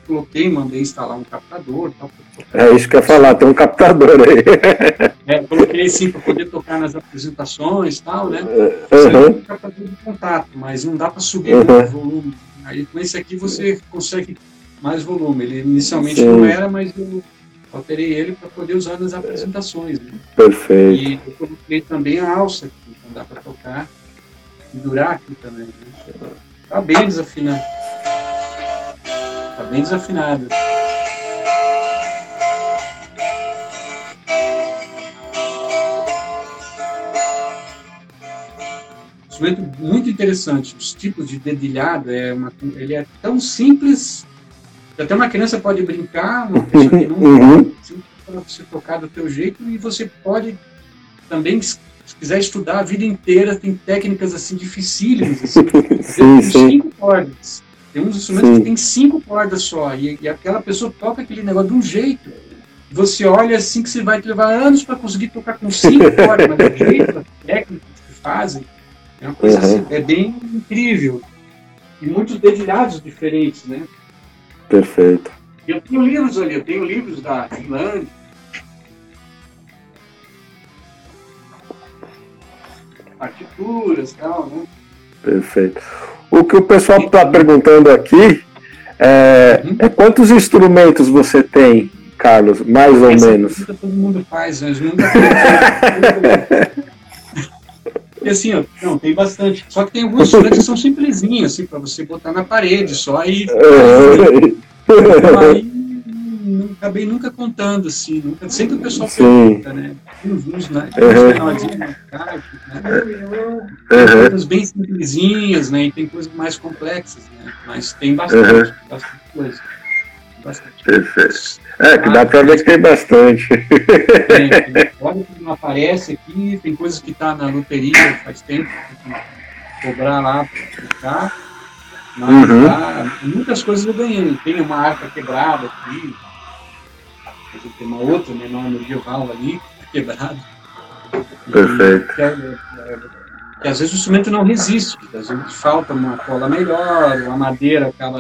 coloquei, mandei instalar um captador. Tal, é isso que eu ia falar, tem um captador aí. É, coloquei sim para poder tocar nas apresentações e tal, né? Uhum. um captador de contato, mas não dá para subir uhum. o volume. Aí com esse aqui você consegue mais volume. Ele inicialmente sim. não era, mas eu alterei ele para poder usar nas apresentações. Né? Perfeito. E eu coloquei também a alça aqui, então dá para tocar e durar aqui também. Né? Tá bem desafinado. Tá bem desafinado. instrumento muito interessante. Os tipos de dedilhado é uma, ele é tão simples que até uma criança pode brincar, uma pessoa que não uhum. para você tocar do teu jeito e você pode também se quiser estudar a vida inteira tem técnicas assim dificílimas, assim, sim, sim. cinco cordas. Tem uns instrumentos sim. que tem cinco cordas só e, e aquela pessoa toca aquele negócio de um jeito. Você olha assim que você vai te levar anos para conseguir tocar com cinco cordas, mas do jeito, as técnicas que fazem, é uma coisa uhum. assim, é bem incrível. E muitos dedilhados diferentes, né? Perfeito. Eu tenho livros ali, eu tenho livros da Finlândia. Partituras e tal, né? Perfeito. O que o pessoal está perguntando aqui é, uhum. é, quantos instrumentos você tem, Carlos, mais ou Essa menos? Todo mundo faz, mas nunca E assim, ó, não, tem bastante. Só que tem alguns instrumentos que são simplesinhos, assim, para você botar na parede só e. Então, aí acabei nunca contando, assim, nunca, sempre o pessoal Sim. pergunta, né? Tem uns, né? Uhum. né? Tem coisas bem simplesinhas, né? E tem coisas mais complexas, né? Mas tem bastante, uhum. bastante coisa. Bastante. Perfeito. É, que dá para ver que tem bastante. Tem, tem. Olha que não aparece aqui, tem coisas que tá na loteria faz tempo, que cobrar lá para ficar. Mas uhum. lá, muitas coisas eu ganhei. Tem uma arca quebrada aqui, tem uma outra menor medieval ali, quebrada. Perfeito. E, é, é, que às vezes o instrumento não resiste, às vezes falta uma cola melhor, a madeira acaba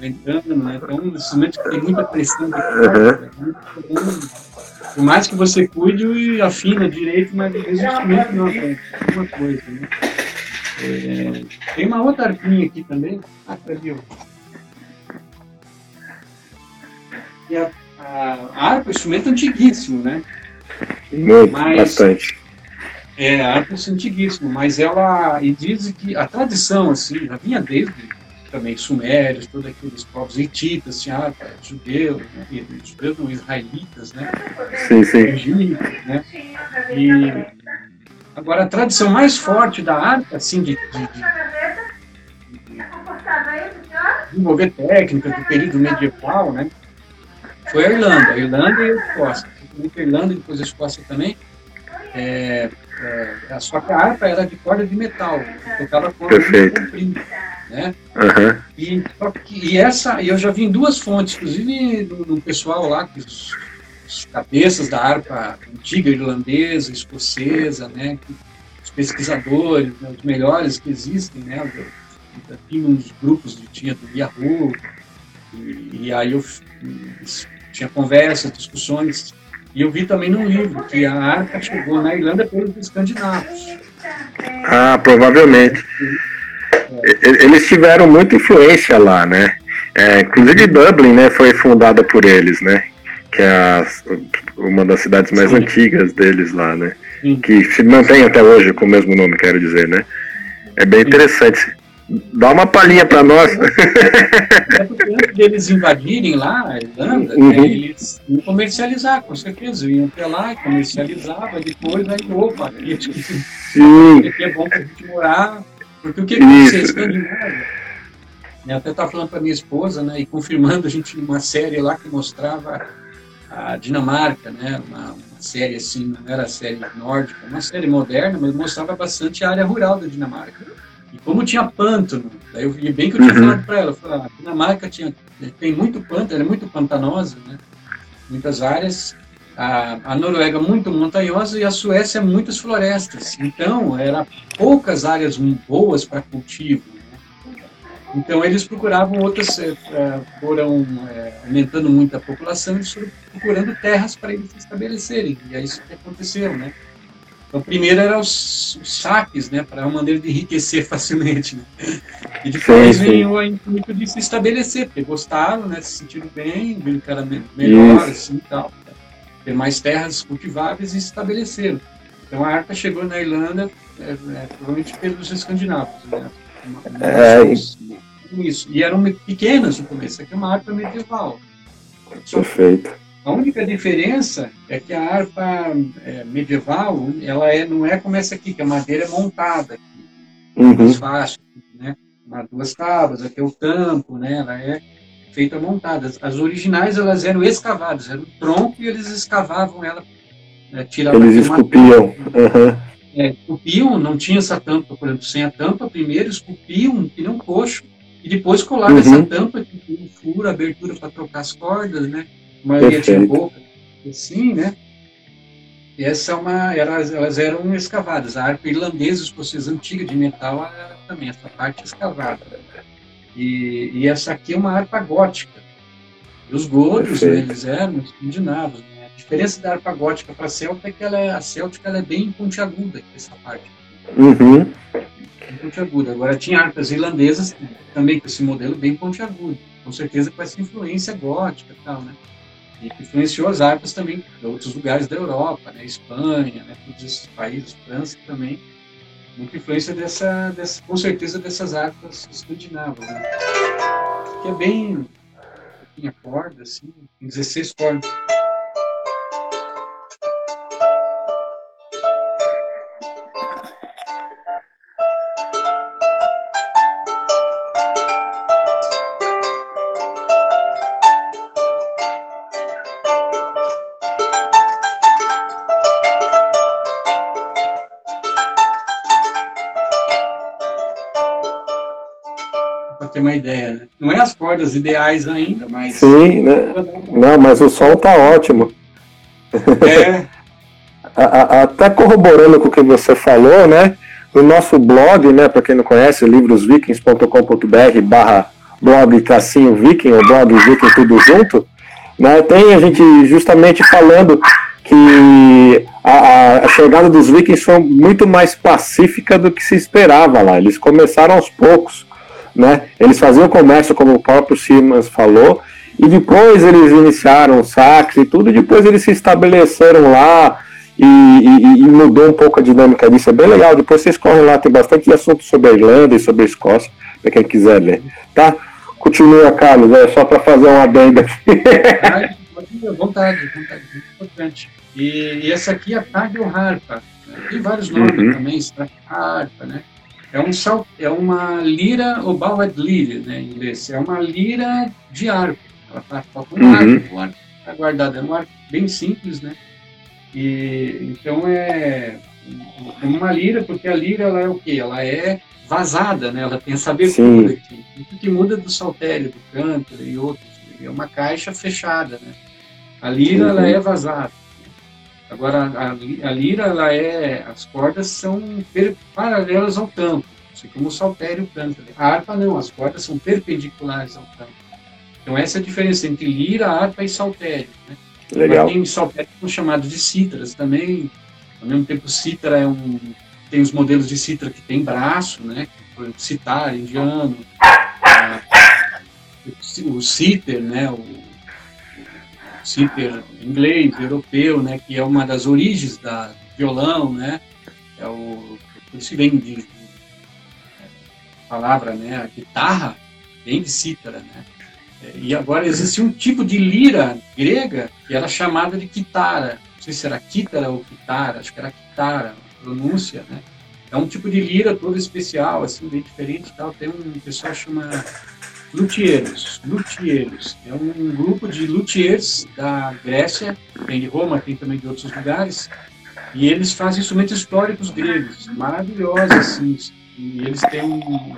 entrando, né? Então, um instrumento que tem muita pressão de corda, uhum. por mais que você cuide e afina direito, mas às vezes o instrumento não tem alguma coisa, né? É, tem uma outra arquinha aqui também. Ah, cadê? E a, a, harpa é um instrumento antiguíssimo, né? Muito, mas, bastante. É, a arte é antiguíssima, mas ela. E diz que a tradição, assim, já vinha desde também sumérios, todos aqueles povos hititas, assim, ah, judeus, né, judeus não, israelitas, né? Sim, sim. Egípcios, né? E agora a tradição mais forte da arte, assim, de, de, de, de desenvolver técnica do período medieval, né? Foi a Irlanda, a Irlanda e a Escócia. A Irlanda e depois a Escócia também. É, é, a sua harpa era de corda de metal, tocava corda Perfeito. comprida. né? Uhum. E, e essa, eu já vi em duas fontes, inclusive no, pessoal lá, os, os, cabeças da harpa antiga irlandesa, escocesa, né? Os pesquisadores, né, os melhores que existem, né? Tinha uns grupos, tinha do Yahoo, e, e aí eu tinha conversas, discussões, e eu vi também num livro que a harpa chegou na Irlanda pelos escandinavos. Ah, provavelmente. Eles tiveram muita influência lá, né? É, inclusive Dublin, né, foi fundada por eles, né? Que é a, uma das cidades mais Sim. antigas deles lá, né? Sim. Que se mantém até hoje com o mesmo nome, quero dizer, né? É bem interessante. Dá uma palhinha para nós. É porque antes deles invadirem lá a Irlanda, uhum. né, eles iam comercializar, com certeza. Iam até lá e comercializava, depois aí, opa, aqui, aqui é bom para a gente morar. Porque o que aconteceu? Escandinávia. Eu até estava falando para minha esposa, né, e confirmando a gente uma série lá que mostrava a Dinamarca, né, uma, uma série assim, não era série nórdica, uma série moderna, mas mostrava bastante a área rural da Dinamarca. E como tinha pântano, daí eu vi bem que eu tinha uhum. falado para ela, eu falei, ah, a Dinamarca tinha, tem muito pântano, ela é muito pantanosa, né? Muitas áreas. A, a Noruega muito montanhosa e a Suécia muitas florestas. Então, era poucas áreas boas para cultivo. Né? Então, eles procuravam outras, é, foram é, aumentando muito a população, eles foram procurando terras para eles se estabelecerem. E é isso que aconteceu, né? Então, primeiro eram os, os saques, né, para uma maneira de enriquecer facilmente, né? E depois sim, veio o intuito de se estabelecer, porque gostaram, né, se sentiram bem, viram que era melhor, assim, tal, ter mais terras cultiváveis e se estabeleceram. Então, a arca chegou na Irlanda, é, é, provavelmente pelos escandinavos, né? Uma, é, isso. E eram pequenas no começo, aqui é uma arca medieval. Perfeito. A única diferença é que a harpa é, medieval, ela é, não é como essa aqui, que a madeira é montada, aqui, uhum. mais fácil, né? Uma, duas tábuas, aqui é o tampo, né? Ela é feita montada. As originais, elas eram escavadas, era o tronco e eles escavavam ela, né, tiravam Eles esculpiam. Uhum. É, esculpiam, não tinha essa tampa, por exemplo, sem a tampa, primeiro esculpiam, um coxo, e depois colavam uhum. essa tampa, que tinha um furo, abertura para trocar as cordas, né? A maioria tinha boca, assim, né? E essa é uma, elas, elas eram escavadas. A harpa irlandesa, escocesa antiga de metal, era também essa parte escavada. E, e essa aqui é uma harpa gótica. E os godos, né, eles eram escandinavos. Né? A diferença da harpa gótica para a celta é que ela é, a céltica ela é bem pontiaguda, essa parte. Uhum. Bem pontiaguda. Agora, tinha harpas irlandesas também com esse modelo bem pontiagudo. Com certeza com essa influência gótica e tal, né? Influenciou as harpas também de outros lugares da Europa, né, Espanha, né, todos esses países, França também, muita influência dessa, dessa com certeza dessas harpas escandinavas, né, que é bem, tinha corda, assim, 16 cordas. Uma ideia. Né? Não é as cordas ideais ainda, mas. Sim, né? Não, mas o som tá ótimo. É. Até corroborando com o que você falou, né? No nosso blog, né, para quem não conhece, livrosvikings.com.br barra blog tracinho viking, ou blog viking tudo junto, né, tem a gente justamente falando que a, a, chegada dos vikings foi muito mais pacífica do que se esperava lá. Eles começaram aos poucos né? Eles faziam comércio, como o próprio Simas falou, e depois eles iniciaram o saques e tudo, e depois eles se estabeleceram lá e, e, e, mudou um pouco a dinâmica disso. É bem legal. Depois vocês correm lá, tem bastante assunto sobre a Irlanda e sobre a Escócia, para quem quiser ler. Tá? Continua, Carlos, é só para fazer uma adenda aqui. vontade, vontade, muito importante. E, e, essa aqui é a Tagel Harpa. Tem vários nomes uhum. também, Harpa, né? É, um sal, é uma lira, o bowed lyre, né, em inglês, é uma lira de arco, ela está com um arco, o arco está guardado, é um arco bem simples, né, e então é, como uma lira, porque a lira ela é o quê? Ela é vazada, né? Ela tem essa abertura aqui. O que muda do saltério, do canto e outros. É uma caixa fechada, né? A lira, uhum. ela é vazada. Agora, a, a, lira, ela é... As cordas são paralelas ao tampo, assim como o saltério e o canto. A harpa não, as cordas são perpendiculares ao tampo. Então, essa é a diferença entre lira, harpa e saltério, né? Legal. Mas tem saltério chamados de cítaras também. Ao mesmo tempo, cítara é um tem os modelos de cítara que tem braço, né? Por exemplo, citar, indiano, o cíter, né? O, cíter inglês, europeu, né? Que é uma das origens da violão, né? É o por isso vem de, de palavra, né? A guitarra vem de cítara, né? E agora existe um tipo de lira grega que era chamada de kitara. Não sei se era kitara ou kitara, acho que era kitara pronúncia, né? É um tipo de lira todo especial, assim, bem diferente e tal. Tem um pessoal chama luthiers, luthiers. É um grupo de luthiers da Grécia, tem de Roma, tem também de outros lugares. E eles fazem instrumentos históricos gregos, maravilhosos, assim. E eles têm um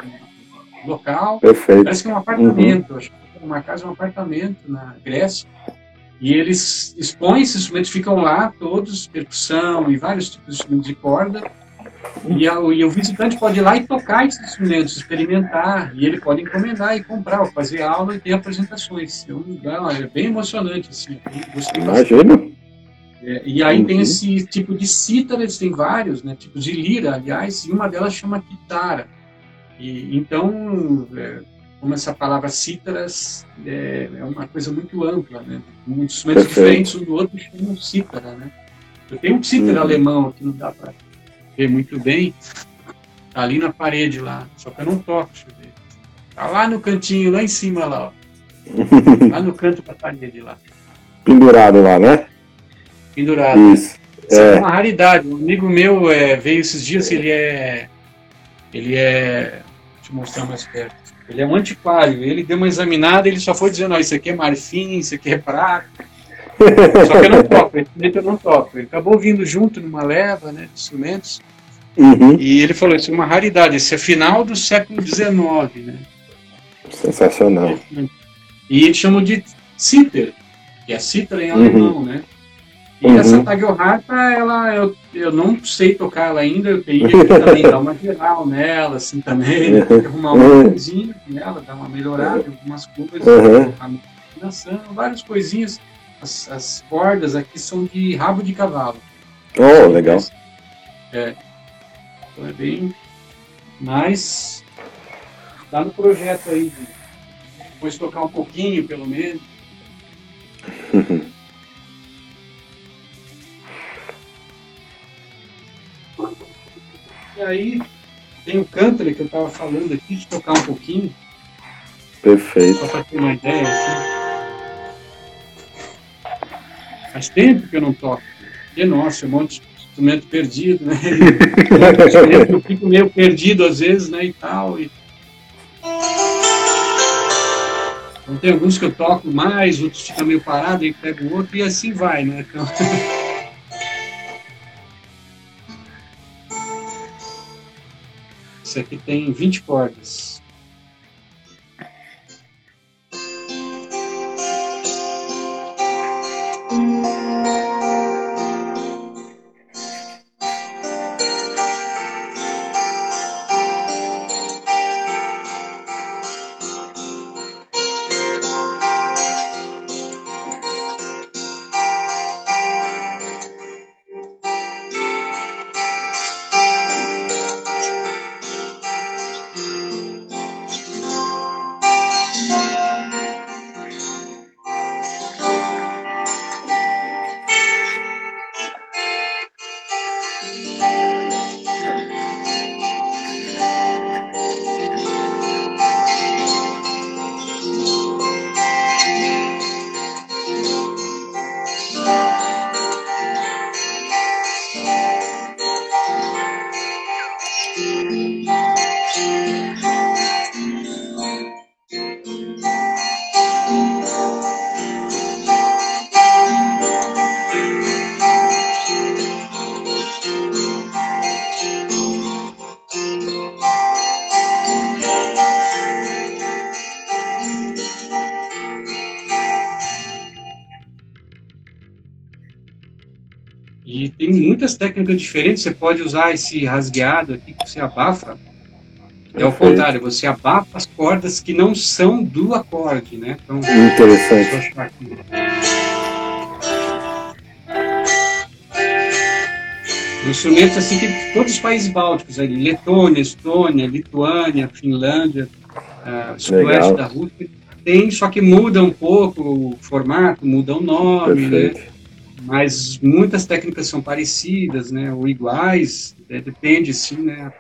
local, Perfeito. parece que é um apartamento, uhum. acho que é uma casa, um apartamento na Grécia. E eles expõem esses instrumentos, ficam lá todos, percussão e vários tipos de instrumentos de corda. E, a, e, o visitante pode ir lá e tocar esses instrumentos, experimentar, e ele pode encomendar e comprar, ou fazer aula e ter apresentações. É, um, é bem emocionante, assim. Imagina. É, e aí uhum. tem esse tipo de cítara, eles têm vários, né, tipos de lira, aliás, e uma delas chama kitara. E, então, é, como essa palavra cítaras é, é, uma coisa muito ampla, né? Muitos instrumentos Perfeito. diferentes um do outro chamam cítara, né? Eu tenho um cítara uhum. alemão que não dá para ver muito bem, tá ali na parede lá, só que eu não toco, ver. Tá lá no cantinho, lá em cima lá, ó. lá no canto da parede lá. Pendurado lá, né? Pendurado. Isso. Isso é. é uma raridade. Um amigo meu é, veio esses dias, ele é. Ele é. Deixa eu mostrar mais perto. Ele é um antiquário. Ele deu uma examinada ele só foi dizendo: ó, isso aqui é marfim, isso aqui é prata. só que eu não toco, esse eu não toco. Ele acabou vindo junto numa leva né, de instrumentos. Uhum. E ele falou: isso é uma raridade, esse é final do século XIX. Né? Sensacional. E ele chamou de citer, que é cítara em alemão, uhum. né? E uhum. essa tagueharpa, ela, eu, eu não sei tocar ela ainda, eu teria que também dar uma geral nela, assim, também, arrumar uma coisinha nela, dar uma melhorada, algumas coisas, uhum. várias coisinhas. As, as, cordas aqui são de rabo de cavalo. Oh, legal. É. Então é bem. Mas tá no projeto aí de depois tocar um pouquinho, pelo menos. E aí tem o country que eu estava falando aqui, de tocar um pouquinho. Perfeito. Só para ter uma ideia. Assim. Faz tempo que eu não toco. E nossa, um monte de instrumento perdido, né? eu fico meio perdido às vezes, né? E tal. E... Então, tem alguns que eu toco mais, outros ficam meio parado, aí pego o outro e assim vai, né? Então... Esse aqui tem 20 cordas. Muitas técnicas diferentes. Você pode usar esse rasgueado aqui que você abafa. É ao contrário, você abafa as cordas que não são do acorde, né? Então, Interessante. Um instrumento assim que todos os países bálticos ali, Letônia, Estônia, Lituânia, Finlândia, uh, sudoeste da Rússia, tem, só que muda um pouco o formato, muda o nome, né? Perfeito. né? Mas muitas técnicas são parecidas, né? Ou iguais, é, depende sim, né?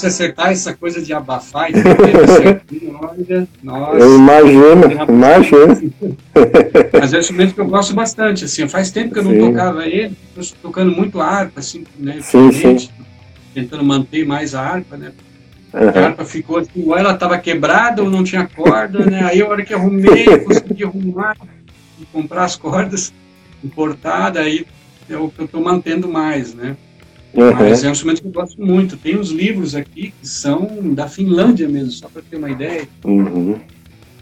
Você acertar essa coisa de abafar e olha, nossa. Eu imagino, imagino. Mas é um instrumento que eu gosto bastante, assim, faz tempo que eu não sim. tocava ele, tocando muito harpa, assim, né, sim, sim. tentando manter mais a harpa, né, uhum. a harpa ficou assim, ou ela estava quebrada ou não tinha corda, né, aí a hora que arrumei, consegui arrumar, comprar as cordas importadas, aí é o que eu estou mantendo mais, né. Uhum. Mas é um instrumento que eu gosto muito. Tem uns livros aqui que são da Finlândia mesmo, só para ter uma ideia. Uhum.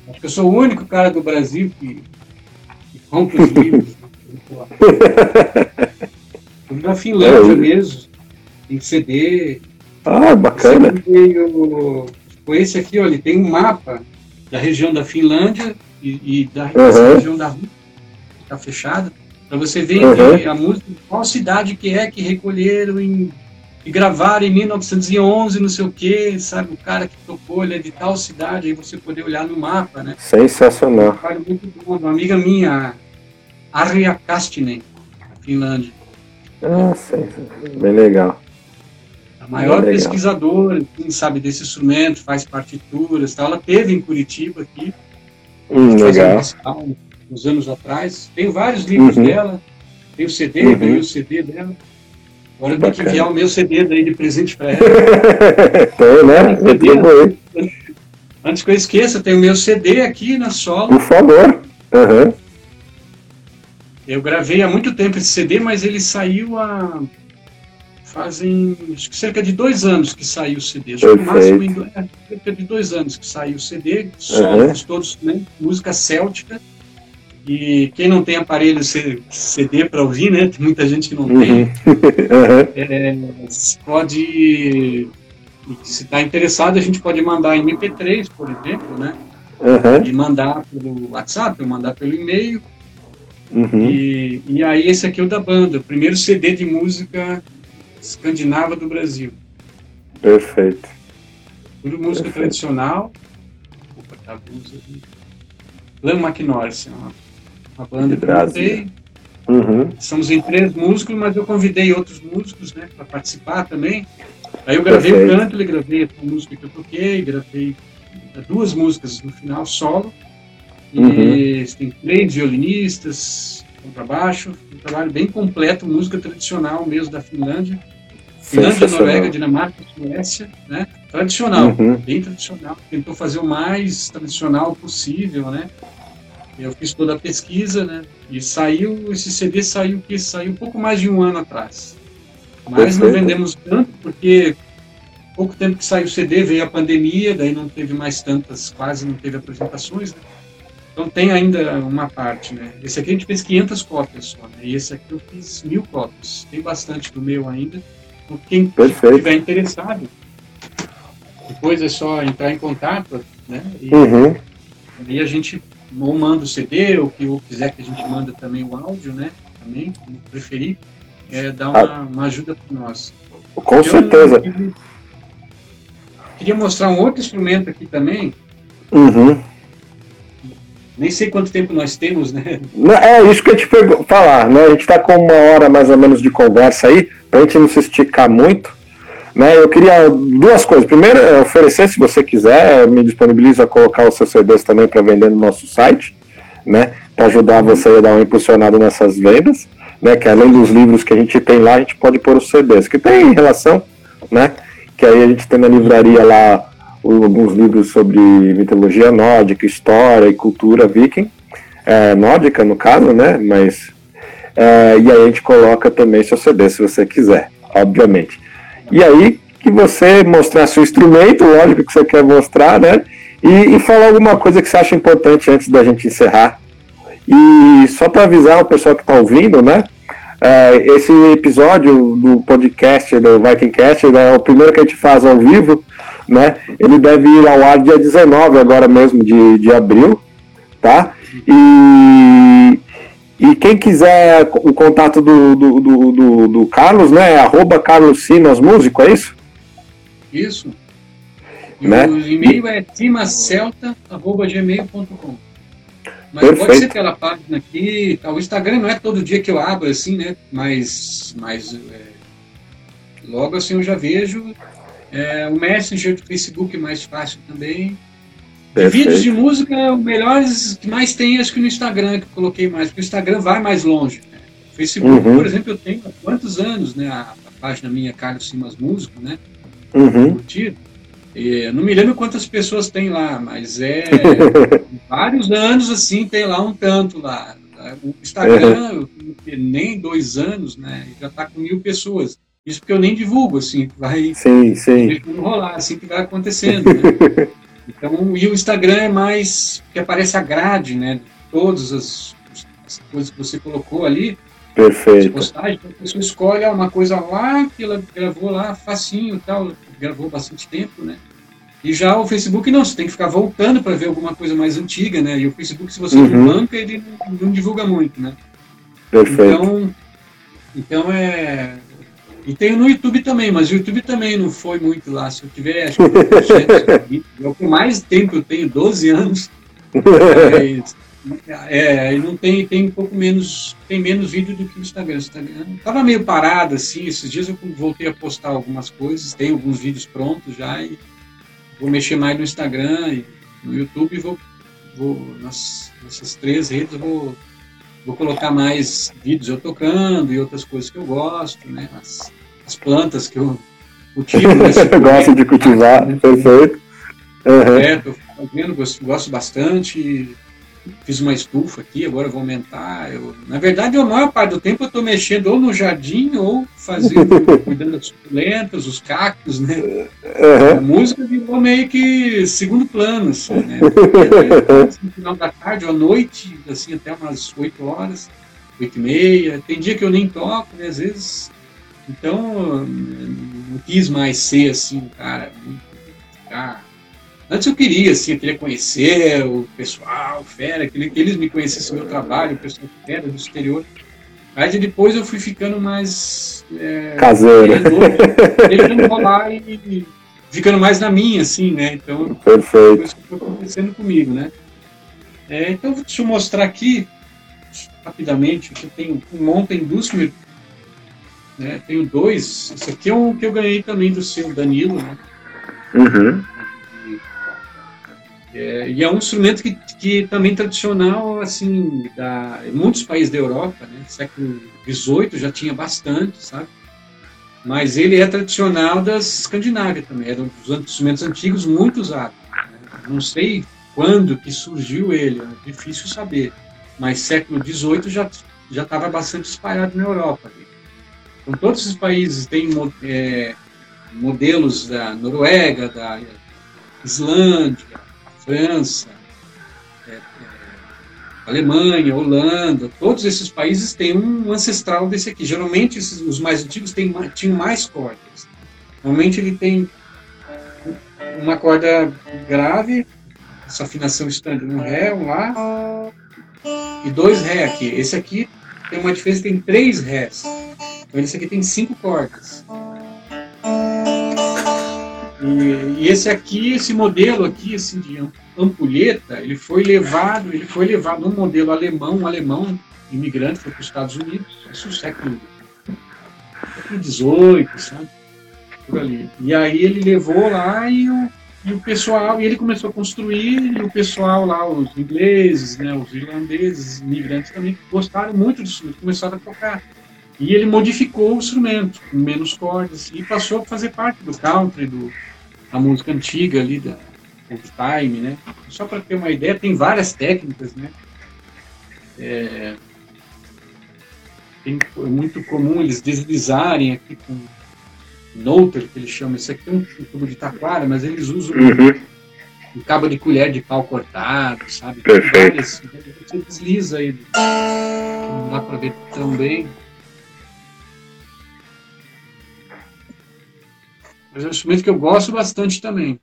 Acho que eu sou o único cara do Brasil que, que compra os livros. da Finlândia é. mesmo. Tem CD. Ah, bacana. Veio, foi esse aqui, olha, tem um mapa da região da Finlândia e, e da uhum. região da Rússia, está fechada. Para você ver uhum. a música, qual cidade que é que recolheram em, e gravaram em 1911, não sei o que, sabe? O cara que tocou, ele é de tal cidade, aí você poder olhar no mapa, né? Sensacional. Um muito bom. Uma amiga minha, Arja Kastinen, Finlândia. Ah, bem legal. A maior pesquisadora, quem sabe, desse instrumento, faz partituras, tal. ela teve em Curitiba aqui. Hum, legal uns anos atrás. Tenho vários livros uhum. dela, tenho CD, uhum. ganhei o CD dela. Agora eu tenho que enviar o meu CD daí de presente para ela. Tem, né? Antes que eu esqueça, tem o meu CD aqui na solo. Por favor. Uhum. Eu gravei há muito tempo esse CD, mas ele saiu há fazem acho que cerca de dois anos que saiu o CD. Acho que no máximo é, cerca de dois anos que saiu o CD, solos uhum. todos, né? Música céltica. E quem não tem aparelho CD para ouvir, né? Tem muita gente que não uhum. tem. É, pode, se está interessado, a gente pode mandar em MP3, por exemplo, né? Uhum. E mandar pelo WhatsApp, ou mandar pelo e-mail. Uhum. E, e aí esse aqui é o da banda, o primeiro CD de música escandinava do Brasil. Perfeito. Tudo música Perfeito. tradicional. Opa, tá a blusa aqui. Lam McNorris, a banda eu montei. Uhum. Estamos em três músicos, mas eu convidei outros músicos né, para participar também. Aí eu gravei Perfeito. o canto, ele gravei a música que eu toquei, gravei duas músicas no final solo. E uhum. tem três violinistas, contrabaixo, um trabalho bem completo, música tradicional mesmo da Finlândia. Finlândia, Noruega, Dinamarca, Suécia, né? Tradicional, uhum. bem tradicional. Tentou fazer o mais tradicional possível, né? Eu fiz toda a pesquisa, né? E saiu, esse CD saiu que saiu um pouco mais de um ano atrás. Mas Perfeito. não vendemos tanto porque pouco tempo que saiu o CD veio a pandemia, daí não teve mais tantas, quase não teve apresentações, né? Então tem ainda uma parte, né? Esse aqui a gente fez 500 cópias só, né? E esse aqui eu fiz mil cópias. Tem bastante do meu ainda. Então quem estiver interessado, depois é só entrar em contato, né? E uhum. aí a gente ou manda o CD, ou que ou quiser que a gente manda também o áudio, né? Também, como preferir, é, dá uma, ah. uma ajuda para nós. Com Eu certeza. Queria, queria mostrar um outro instrumento aqui também. Uhum. Nem sei quanto tempo nós temos, né? É isso que eu te falar, né? A gente está com uma hora mais ou menos de conversa aí, para a gente não se esticar muito. Né, eu queria duas coisas. Primeiro, é oferecer, se você quiser, me disponibiliza a colocar os seus CDs também para vender no nosso site, né? Para ajudar você a dar uma impulsionada nessas vendas, né? Que além dos livros que a gente tem lá, a gente pode pôr os CDs, que tem relação, né? Que aí a gente tem na livraria lá alguns livros sobre mitologia nórdica, história e cultura viking, é, nórdica no caso, né? Mas é, e aí a gente coloca também seu CD se você quiser, obviamente. E aí que você mostrar seu instrumento, lógico que você quer mostrar, né? E, e falar alguma coisa que você acha importante antes da gente encerrar. E só para avisar o pessoal que está ouvindo, né? É, esse episódio do podcast do Vikingcast é o primeiro que a gente faz ao vivo, né? Ele deve ir ao ar dia 19 agora mesmo de, de abril, tá? E e quem quiser o contato do, do, do, do, do Carlos, né? Arroba Carlos Simas Músico, é isso? Isso. E né? O e-mail é cimacelta.gmail.com. Mas Perfeito. pode ser pela página aqui. Tá? O Instagram não é todo dia que eu abro assim, né? Mas, mas é, logo assim eu já vejo. É, o Messenger do Facebook é mais fácil também. Vídeos de música, os melhores que mais tem, acho que no Instagram, que eu coloquei mais, porque o Instagram vai mais longe. Né? O Facebook, uhum. por exemplo, eu tenho há quantos anos, né? A, a página minha, Carlos Simas Músico, né? Uhum. E, não me lembro quantas pessoas tem lá, mas é vários anos assim, tem lá um tanto lá. O Instagram, uhum. nem dois anos, né? Já está com mil pessoas. Isso porque eu nem divulgo, assim, vai sim, sim. rolar, assim que vai acontecendo. Né? Então, e o Instagram é mais que aparece a grade, né? Todas as, as coisas que você colocou ali. Perfeito. Postagens, então a pessoa escolhe ah, uma coisa lá que ela gravou lá facinho tal, gravou bastante tempo, né? E já o Facebook não, você tem que ficar voltando para ver alguma coisa mais antiga, né? E o Facebook, se você uhum. não banca, ele não, não divulga muito, né? Perfeito. Então, então é, e tenho no YouTube também, mas o YouTube também não foi muito lá. Se eu tiver, acho que é o mais tempo eu tenho, 12 anos. Mas, é, não tem, tem um pouco menos, tem menos vídeo do que o Instagram. O Instagram tava meio parado assim, esses dias eu voltei a postar algumas coisas, tenho alguns vídeos prontos já e vou mexer mais no Instagram e no YouTube vou, vou nas, nessas três redes vou, vou colocar mais vídeos eu tocando e outras coisas que eu gosto, né? As, as plantas que eu cultivo. Né, Gosto de cultivar, né? perfeito. Uhum. É, tô fazendo, gosto, gosto bastante. Fiz uma estufa aqui, agora vou aumentar. Eu, na verdade, a maior parte do tempo eu estou mexendo ou no jardim ou fazendo, cuidando das suculentas, os cactos, né? Uhum. A música virou meio que segundo plano, assim, né? Porque, no final da tarde ou à noite, assim, até umas 8 horas, 8 e meia. Tem dia que eu nem toco, né? Às vezes então, não quis mais ser assim, cara, ah, Antes eu queria, assim, eu queria conhecer o pessoal, fera, queria que eles me conhecessem o meu trabalho, o pessoal fera do exterior. Aí depois eu fui ficando mais. É, Caseiro. Deixando rolar e ficando mais na minha, assim, né? Então, Perfeito. isso que foi acontecendo comigo, né? É, então, deixa eu mostrar aqui, rapidamente, que eu tenho um Mountain Dusmer né? Tenho dois. Esse aqui é um que eu ganhei também do seu Danilo. Né? Uhum. É, e é um instrumento que, que também tradicional, assim, da muitos países da Europa, né? Século XVIII já tinha bastante, sabe? Mas ele é tradicional das Escandinávia também, era um dos instrumentos antigos muito usado. Né? Não sei quando que surgiu ele, é difícil saber, mas século XVIII já já estava bastante espalhado na Europa. Então, todos esses países têm é, modelos da Noruega, da Islândia, França, é, é, Alemanha, Holanda, todos esses países têm um ancestral desse aqui. Geralmente, esses, os mais antigos têm, tinham mais cordas. Normalmente, ele tem uma corda grave, essa afinação estando um Ré, um Lá, e dois Ré aqui. Esse aqui tem uma diferença, tem três Rés. Então esse aqui tem cinco cordas. E, e, esse aqui, esse modelo aqui, assim, de ampulheta, ele foi levado, ele foi levado um modelo alemão, um alemão imigrante, foi para os Estados Unidos, isso no século XVIII, sabe? por ali. E aí ele levou lá e o, e o pessoal, e ele começou a construir, e o pessoal lá, os ingleses, né, os irlandeses, imigrantes também, gostaram muito disso, começaram a tocar. E ele modificou o instrumento, com menos cordas, e passou a fazer parte do country, do, da música antiga ali, da old time, né? Só para ter uma ideia, tem várias técnicas, né? É, tem, é muito comum eles deslizarem aqui com Nouter, que eles chamam. Isso aqui é um, tubo de taquara, mas eles usam uhum. um, um, cabo de colher de pau cortado, sabe? Perfeito. Você desliza aí. Não dá para ver tão bem. Mas é um instrumento que eu gosto bastante também.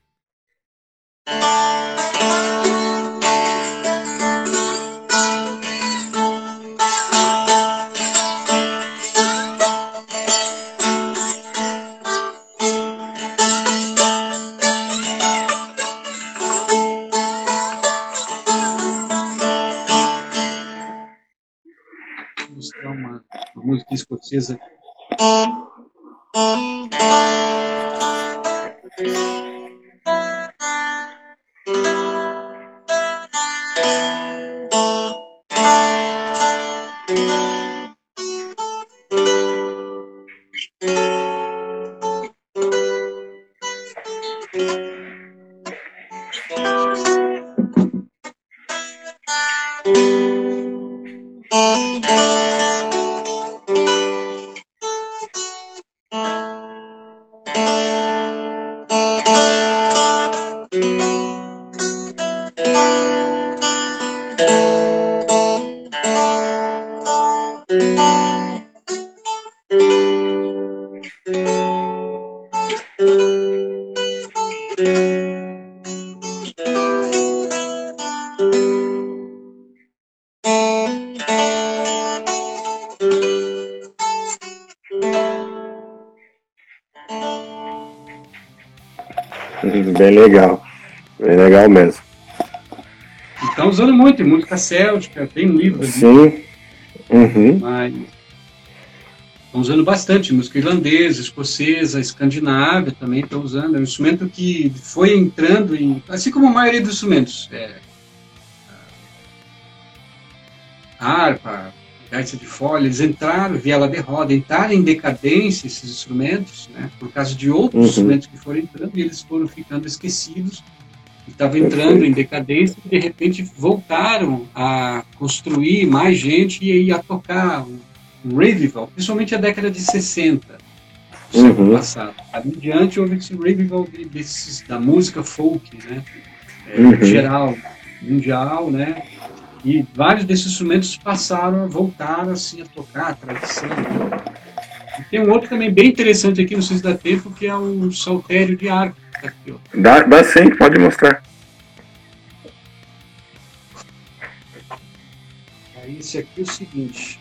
escocesa. Legal. Bem legal mesmo. Estão usando muito em música céltica, tem um livro ali. Sim. Uhum. Mas estão usando bastante música irlandesa, escocesa, escandinava também estão usando. É um instrumento que foi entrando em. Assim como a maioria dos instrumentos. É, harpa, gaita de folha, eles entraram, viela de roda, entraram em decadência esses instrumentos, né, por causa de outros uhum. instrumentos que foram entrando e eles foram ficando esquecidos, estavam entrando em decadência e de repente voltaram a construir mais gente e a tocar um, um revival, principalmente a década de 60 do uhum. século passado. Ali em diante houve esse revival de, desses, da música folk, né, é, uhum. geral, mundial, né, e vários desses instrumentos passaram a voltar assim, a tocar, a tradição. E tem um outro também bem interessante aqui, não sei se dá tempo, que é o saltério de arco. Tá aqui, dá, dá sim, pode mostrar. Aí esse aqui é o seguinte.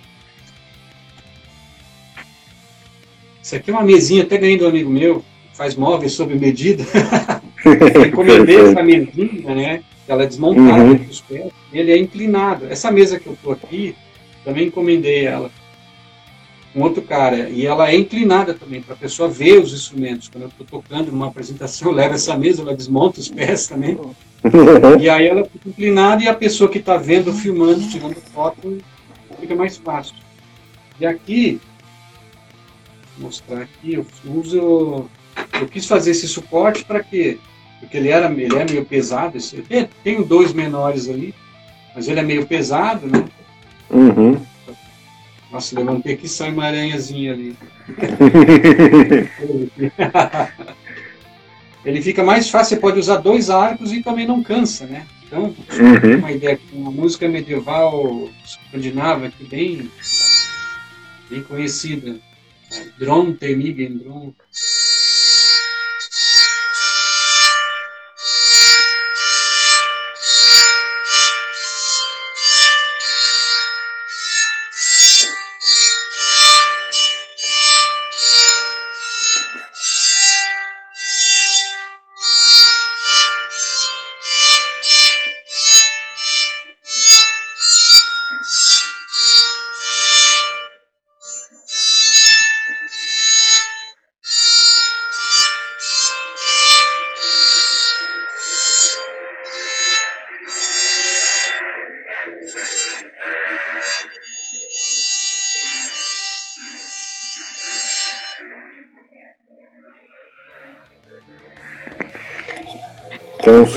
Isso aqui é uma mesinha, até ganhei do amigo meu, faz móveis sob medida. Encomendei essa mesinha, né? Ela é desmontada uhum. os pés, ele é inclinado. Essa mesa que eu estou aqui, também encomendei ela um outro cara, e ela é inclinada também, para a pessoa ver os instrumentos. Quando eu estou tocando numa apresentação, eu levo essa mesa, ela desmonta os pés também. e aí ela fica inclinada e a pessoa que está vendo, filmando, tirando foto, fica mais fácil. E aqui, vou mostrar aqui, eu uso. Eu quis fazer esse suporte para quê? Porque ele era ele é meio pesado. Esse, tenho dois menores ali, mas ele é meio pesado, né? Uhum. Nossa, levantei aqui sai uma aranhazinha ali. ele fica mais fácil, você pode usar dois arcos e também não cansa, né? Então, uhum. uma ideia, uma música medieval escandinava bem, bem conhecida. Dron Temigen Dron.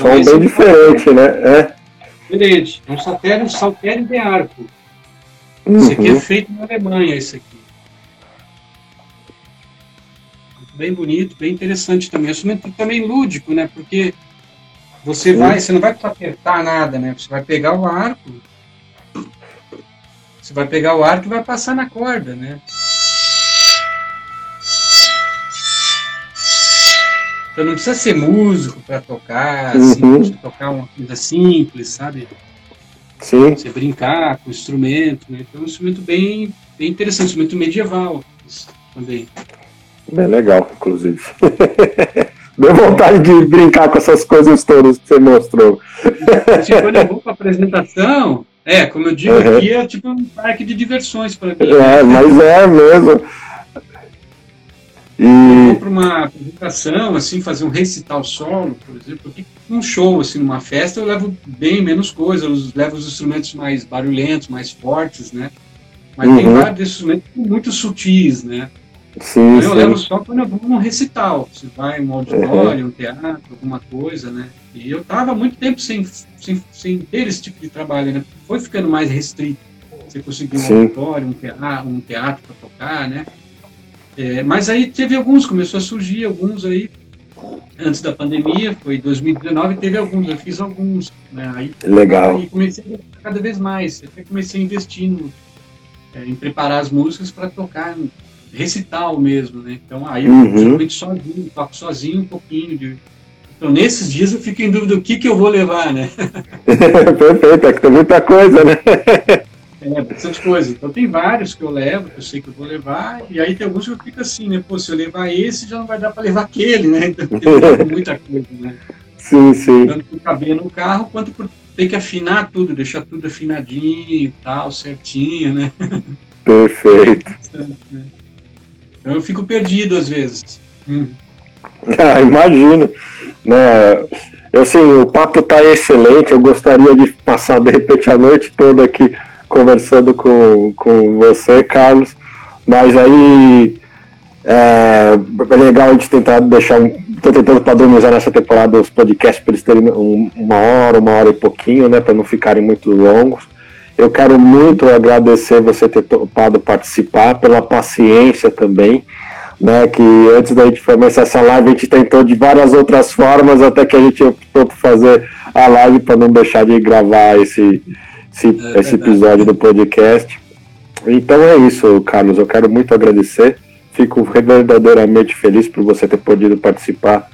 Som bem é diferente, né? É. Diferente. É um saltério, um saltério de arco. Uhum. Esse aqui é feito na Alemanha, esse aqui. Bem bonito, bem interessante também. É instrumento também lúdico, né? Porque você vai, você não vai apertar nada, né? Você vai pegar o arco, você vai pegar o arco e vai passar na corda, né? Então não precisa ser músico para tocar, uhum. assim, tocar uma coisa simples, sabe? Sim. Você brincar com o instrumento, né? Então é um instrumento bem, bem interessante, um instrumento medieval também. Bem legal, inclusive. Deu vontade de brincar com essas coisas todas que você mostrou. Tipo, quando eu vou para apresentação, é, como eu digo uhum. aqui, é tipo um parque de diversões para mim. É, mas é mesmo. E... Para uma apresentação, assim, fazer um recital solo, por exemplo, um show, assim, numa festa, eu levo bem menos coisa, eu levo os instrumentos mais barulhentos, mais fortes, né? Mas uhum. tem vários instrumentos muito sutis, né? Sim, então, eu sim. levo só quando eu vou num recital, se vai um auditório, uhum. um teatro, alguma coisa, né? E eu tava muito tempo sem, sem, sem ter esse tipo de trabalho, né? Foi ficando mais restrito. Você conseguir um auditório, um teatro, um teatro para tocar, né? É, mas aí teve alguns, começou a surgir alguns aí antes da pandemia, foi 2019, teve alguns, eu fiz alguns. Né? Aí, Legal. Aí comecei a cada vez mais, até comecei a investir no, é, em preparar as músicas para tocar recital mesmo, né? Então aí eu uhum. geralmente sozinho, toco sozinho um pouquinho de. Então nesses dias eu fico em dúvida o que, que eu vou levar, né? Perfeito, é que tem muita coisa, né? é, bastante coisa. Então tem vários que eu levo, que eu sei que eu vou levar, e aí tem alguns que eu fico assim, né? Pô, se eu levar esse, já não vai dar para levar aquele, né? Então tem muita coisa, né? Sim, sim. Tanto por caber no carro, quanto por ter que afinar tudo, deixar tudo afinadinho e tal, certinho, né? Perfeito. Então eu fico perdido às vezes. Hum. Ah, imagino. Né? Assim, o papo está excelente. Eu gostaria de passar de repente a noite toda aqui conversando com, com você, Carlos. Mas aí é, é legal a gente tentar deixar. Estou tentando padronizar nessa temporada os podcasts para eles terem uma hora, uma hora e pouquinho, né? Para não ficarem muito longos. Eu quero muito agradecer você ter topado participar, pela paciência também, né? Que antes da gente começar essa live, a gente tentou de várias outras formas, até que a gente optou por fazer a live para não deixar de gravar esse, esse, é esse episódio do podcast. Então é isso, Carlos. Eu quero muito agradecer. Fico verdadeiramente feliz por você ter podido participar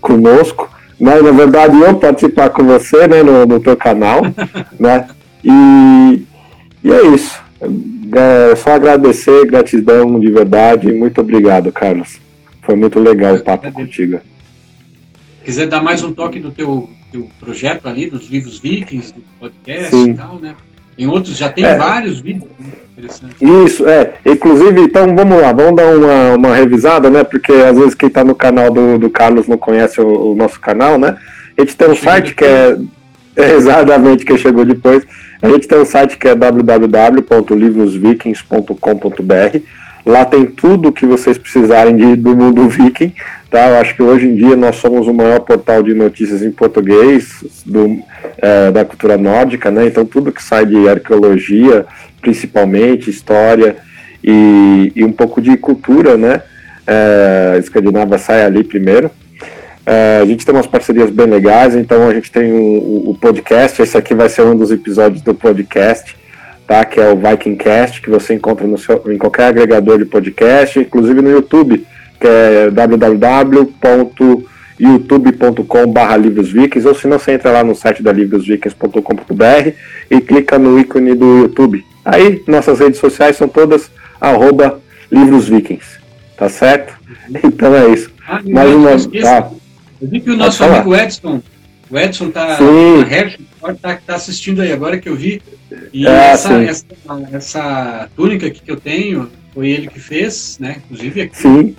conosco. Mas, na verdade, eu participar com você né, no, no teu canal, né? E, e é isso. É só agradecer, gratidão de verdade. Muito obrigado, Carlos. Foi muito legal o papo contigo. Quiser dar mais um toque do teu, teu projeto ali, dos livros Vikings, do podcast Sim. e tal, né? Tem outros, já tem é. vários vídeos interessantes. Isso, é. Inclusive, então vamos lá, vamos dar uma, uma revisada, né? Porque às vezes quem está no canal do, do Carlos não conhece o, o nosso canal, né? A gente tem um site que é, é exatamente que chegou depois, a gente tem um site que é www.livrosvikings.com.br. Lá tem tudo o que vocês precisarem de, do mundo viking. Tá? Eu acho que hoje em dia nós somos o maior portal de notícias em português do, é, da cultura nórdica, né? Então tudo que sai de arqueologia, principalmente, história e, e um pouco de cultura, né? É, escandinava sai ali primeiro. É, a gente tem umas parcerias bem legais, então a gente tem o, o, podcast, esse aqui vai ser um dos episódios do podcast, tá? Que é o Vikingcast, que você encontra no seu, em qualquer agregador de podcast, inclusive no YouTube, que é www.youtube.com.br livrosvikings, ou se não, você entra lá no site da livrosvikings.com.br e clica no ícone do YouTube. Aí, nossas redes sociais são todas arroba livrosvikings, tá certo? Então é isso. Ah, Mais uma... Tá. Eu vi que o nosso amigo Edson, o Edson tá Sim. na tá, tá assistindo aí agora que eu vi. E é, essa, essa, essa, túnica aqui que eu tenho, foi ele que fez, né? Inclusive aqui. Sim.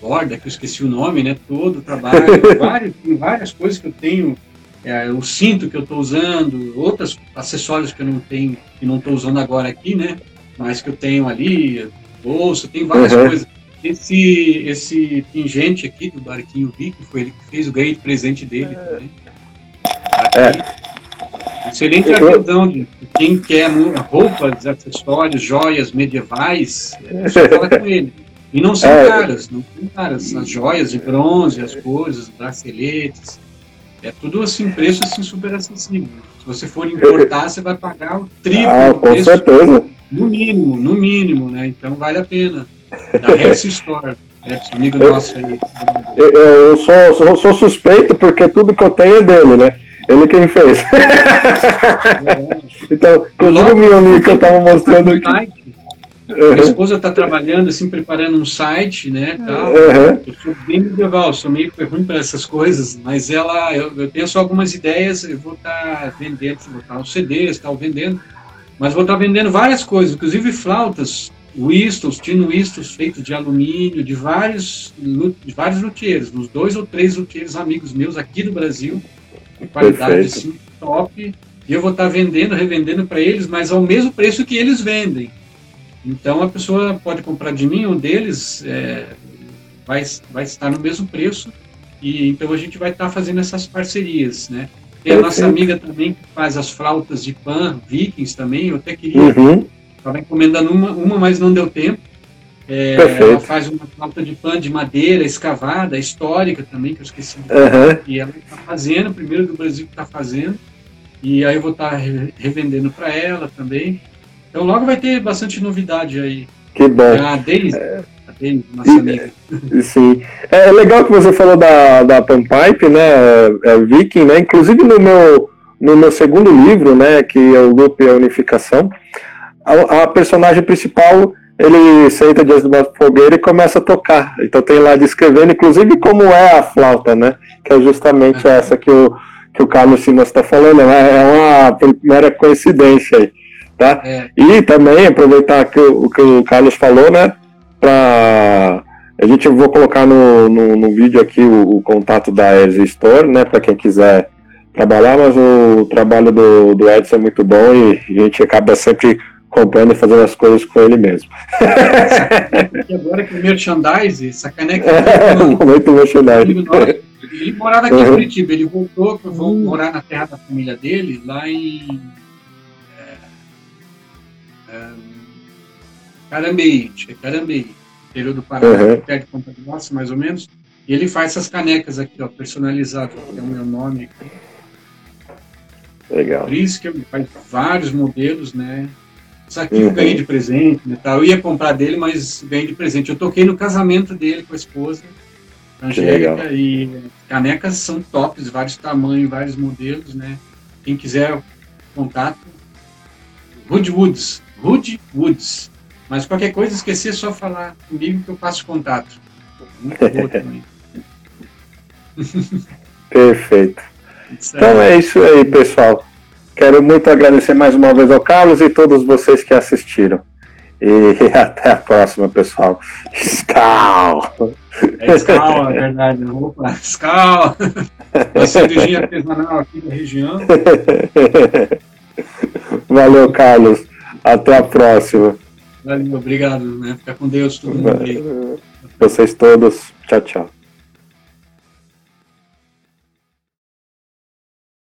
Borda, que eu esqueci o nome, né? Todo o trabalho, vários, tem várias coisas que eu tenho, é, o cinto que eu estou usando, outros acessórios que eu não tenho, que não estou usando agora aqui, né? Mas que eu tenho ali, bolsa, tem várias uhum. coisas. esse, esse pingente aqui do Barquinho Viking foi ele que fez o ganho de presente dele também. É. Excelente artesão de quem quer roupas, acessórios, joias medievais, é só fala com ele. E não são é. caras, não são caras. As joias de bronze, as coisas, braceletes, é tudo assim, preço assim super acessível. Se você for importar, você vai pagar o triplo ah, com preço, certeza. No mínimo, no mínimo, né? Então vale a pena. Da Rex Store. Rex, amigo nosso aí. Eu, eu sou, sou, sou, suspeito porque tudo que eu tenho é dele, né? Ele quem fez. É. então, inclusive o meu que eu tava mostrando aqui. Uhum. Minha esposa está trabalhando, assim, preparando um site, né, tal. Uhum. Eu sou bem medieval, sou meio ruim para essas coisas, mas ela, eu, eu tenho só algumas ideias, eu vou estar tá vendendo, vou estar tá os CDs, tal, vendendo, mas vou estar tá vendendo várias coisas, inclusive flautas, whistles, tino whistles feitos de alumínio, de vários, de vários luthiers, uns dois ou três luthiers amigos meus aqui do Brasil, qualidade Perfeito. assim, top, e eu vou estar tá vendendo, revendendo para eles, mas ao mesmo preço que eles vendem. Então a pessoa pode comprar de mim, um deles é, vai, vai estar no mesmo preço, e então a gente vai estar fazendo essas parcerias, né? Tem a nossa amiga também que faz as flautas de pan, Vikings também, eu até queria, uhum. estava encomendando uma, uma, mas não deu tempo. É, ela faz uma flauta de pan de madeira escavada, histórica também, que eu esqueci uhum. e ela está fazendo, primeiro do Brasil que está fazendo, e aí eu vou estar revendendo para ela também. Então logo vai ter bastante novidade aí. Que bom. É a Deise, é... a nossa e, amiga. Sim. É, é legal que você falou da, da Panpipe, né? É, Viking, né? Inclusive no meu, no meu segundo livro, né? Que é o Loop e a Unificação, a, a personagem principal ele senta diante de uma fogueira e começa a tocar. Então tem lá descrevendo, inclusive, como é a flauta, né? Que é justamente é. essa que o, que o Carlos Simas está falando. Né? É uma primeira coincidência aí. Tá? É. E também aproveitar que o que o Carlos falou, né? Para a gente vou colocar no, no, no vídeo aqui o, o, contato da Edge Store, né? Para quem quiser trabalhar, mas o trabalho do, do Edson é muito bom e a gente acaba sempre comprando e fazendo as coisas com ele mesmo. agora que o merchandise, essa caneca. É, muito merchandise. Ele morava aqui uhum. em Curitiba, ele voltou, vou uhum. morar na terra da família dele, lá em Carambeí, é Carambeí, interior do Paraná, uhum. perto de Ponta Grossa, mais ou menos. E ele faz essas canecas aqui, ó, personalizadas, tem o meu nome aqui. Legal. Por isso que ele faz vários modelos, né? Isso aqui uhum. eu ganhei de presente, né, tá? Eu ia comprar dele, mas ganhei de presente. Eu toquei no casamento dele com a esposa, Angélica, e canecas são tops, vários tamanhos, vários modelos, né? Quem quiser contato, Rude Woods, Rude Woods. Mas qualquer coisa, esquecer, é só falar comigo que eu passo contato. Muito boa também. Perfeito. Então é isso aí, pessoal. Quero muito agradecer mais uma vez ao Carlos e todos vocês que assistiram. E até a próxima, pessoal. Scal! É Scal, é verdade. Opa, Scal! Uma cervejinha artesanal aqui da região. Valeu, Carlos. Até a próxima. Valeu, obrigado, né? Fica com Deus, todo mundo aí. Vocês todos. Tchau, tchau.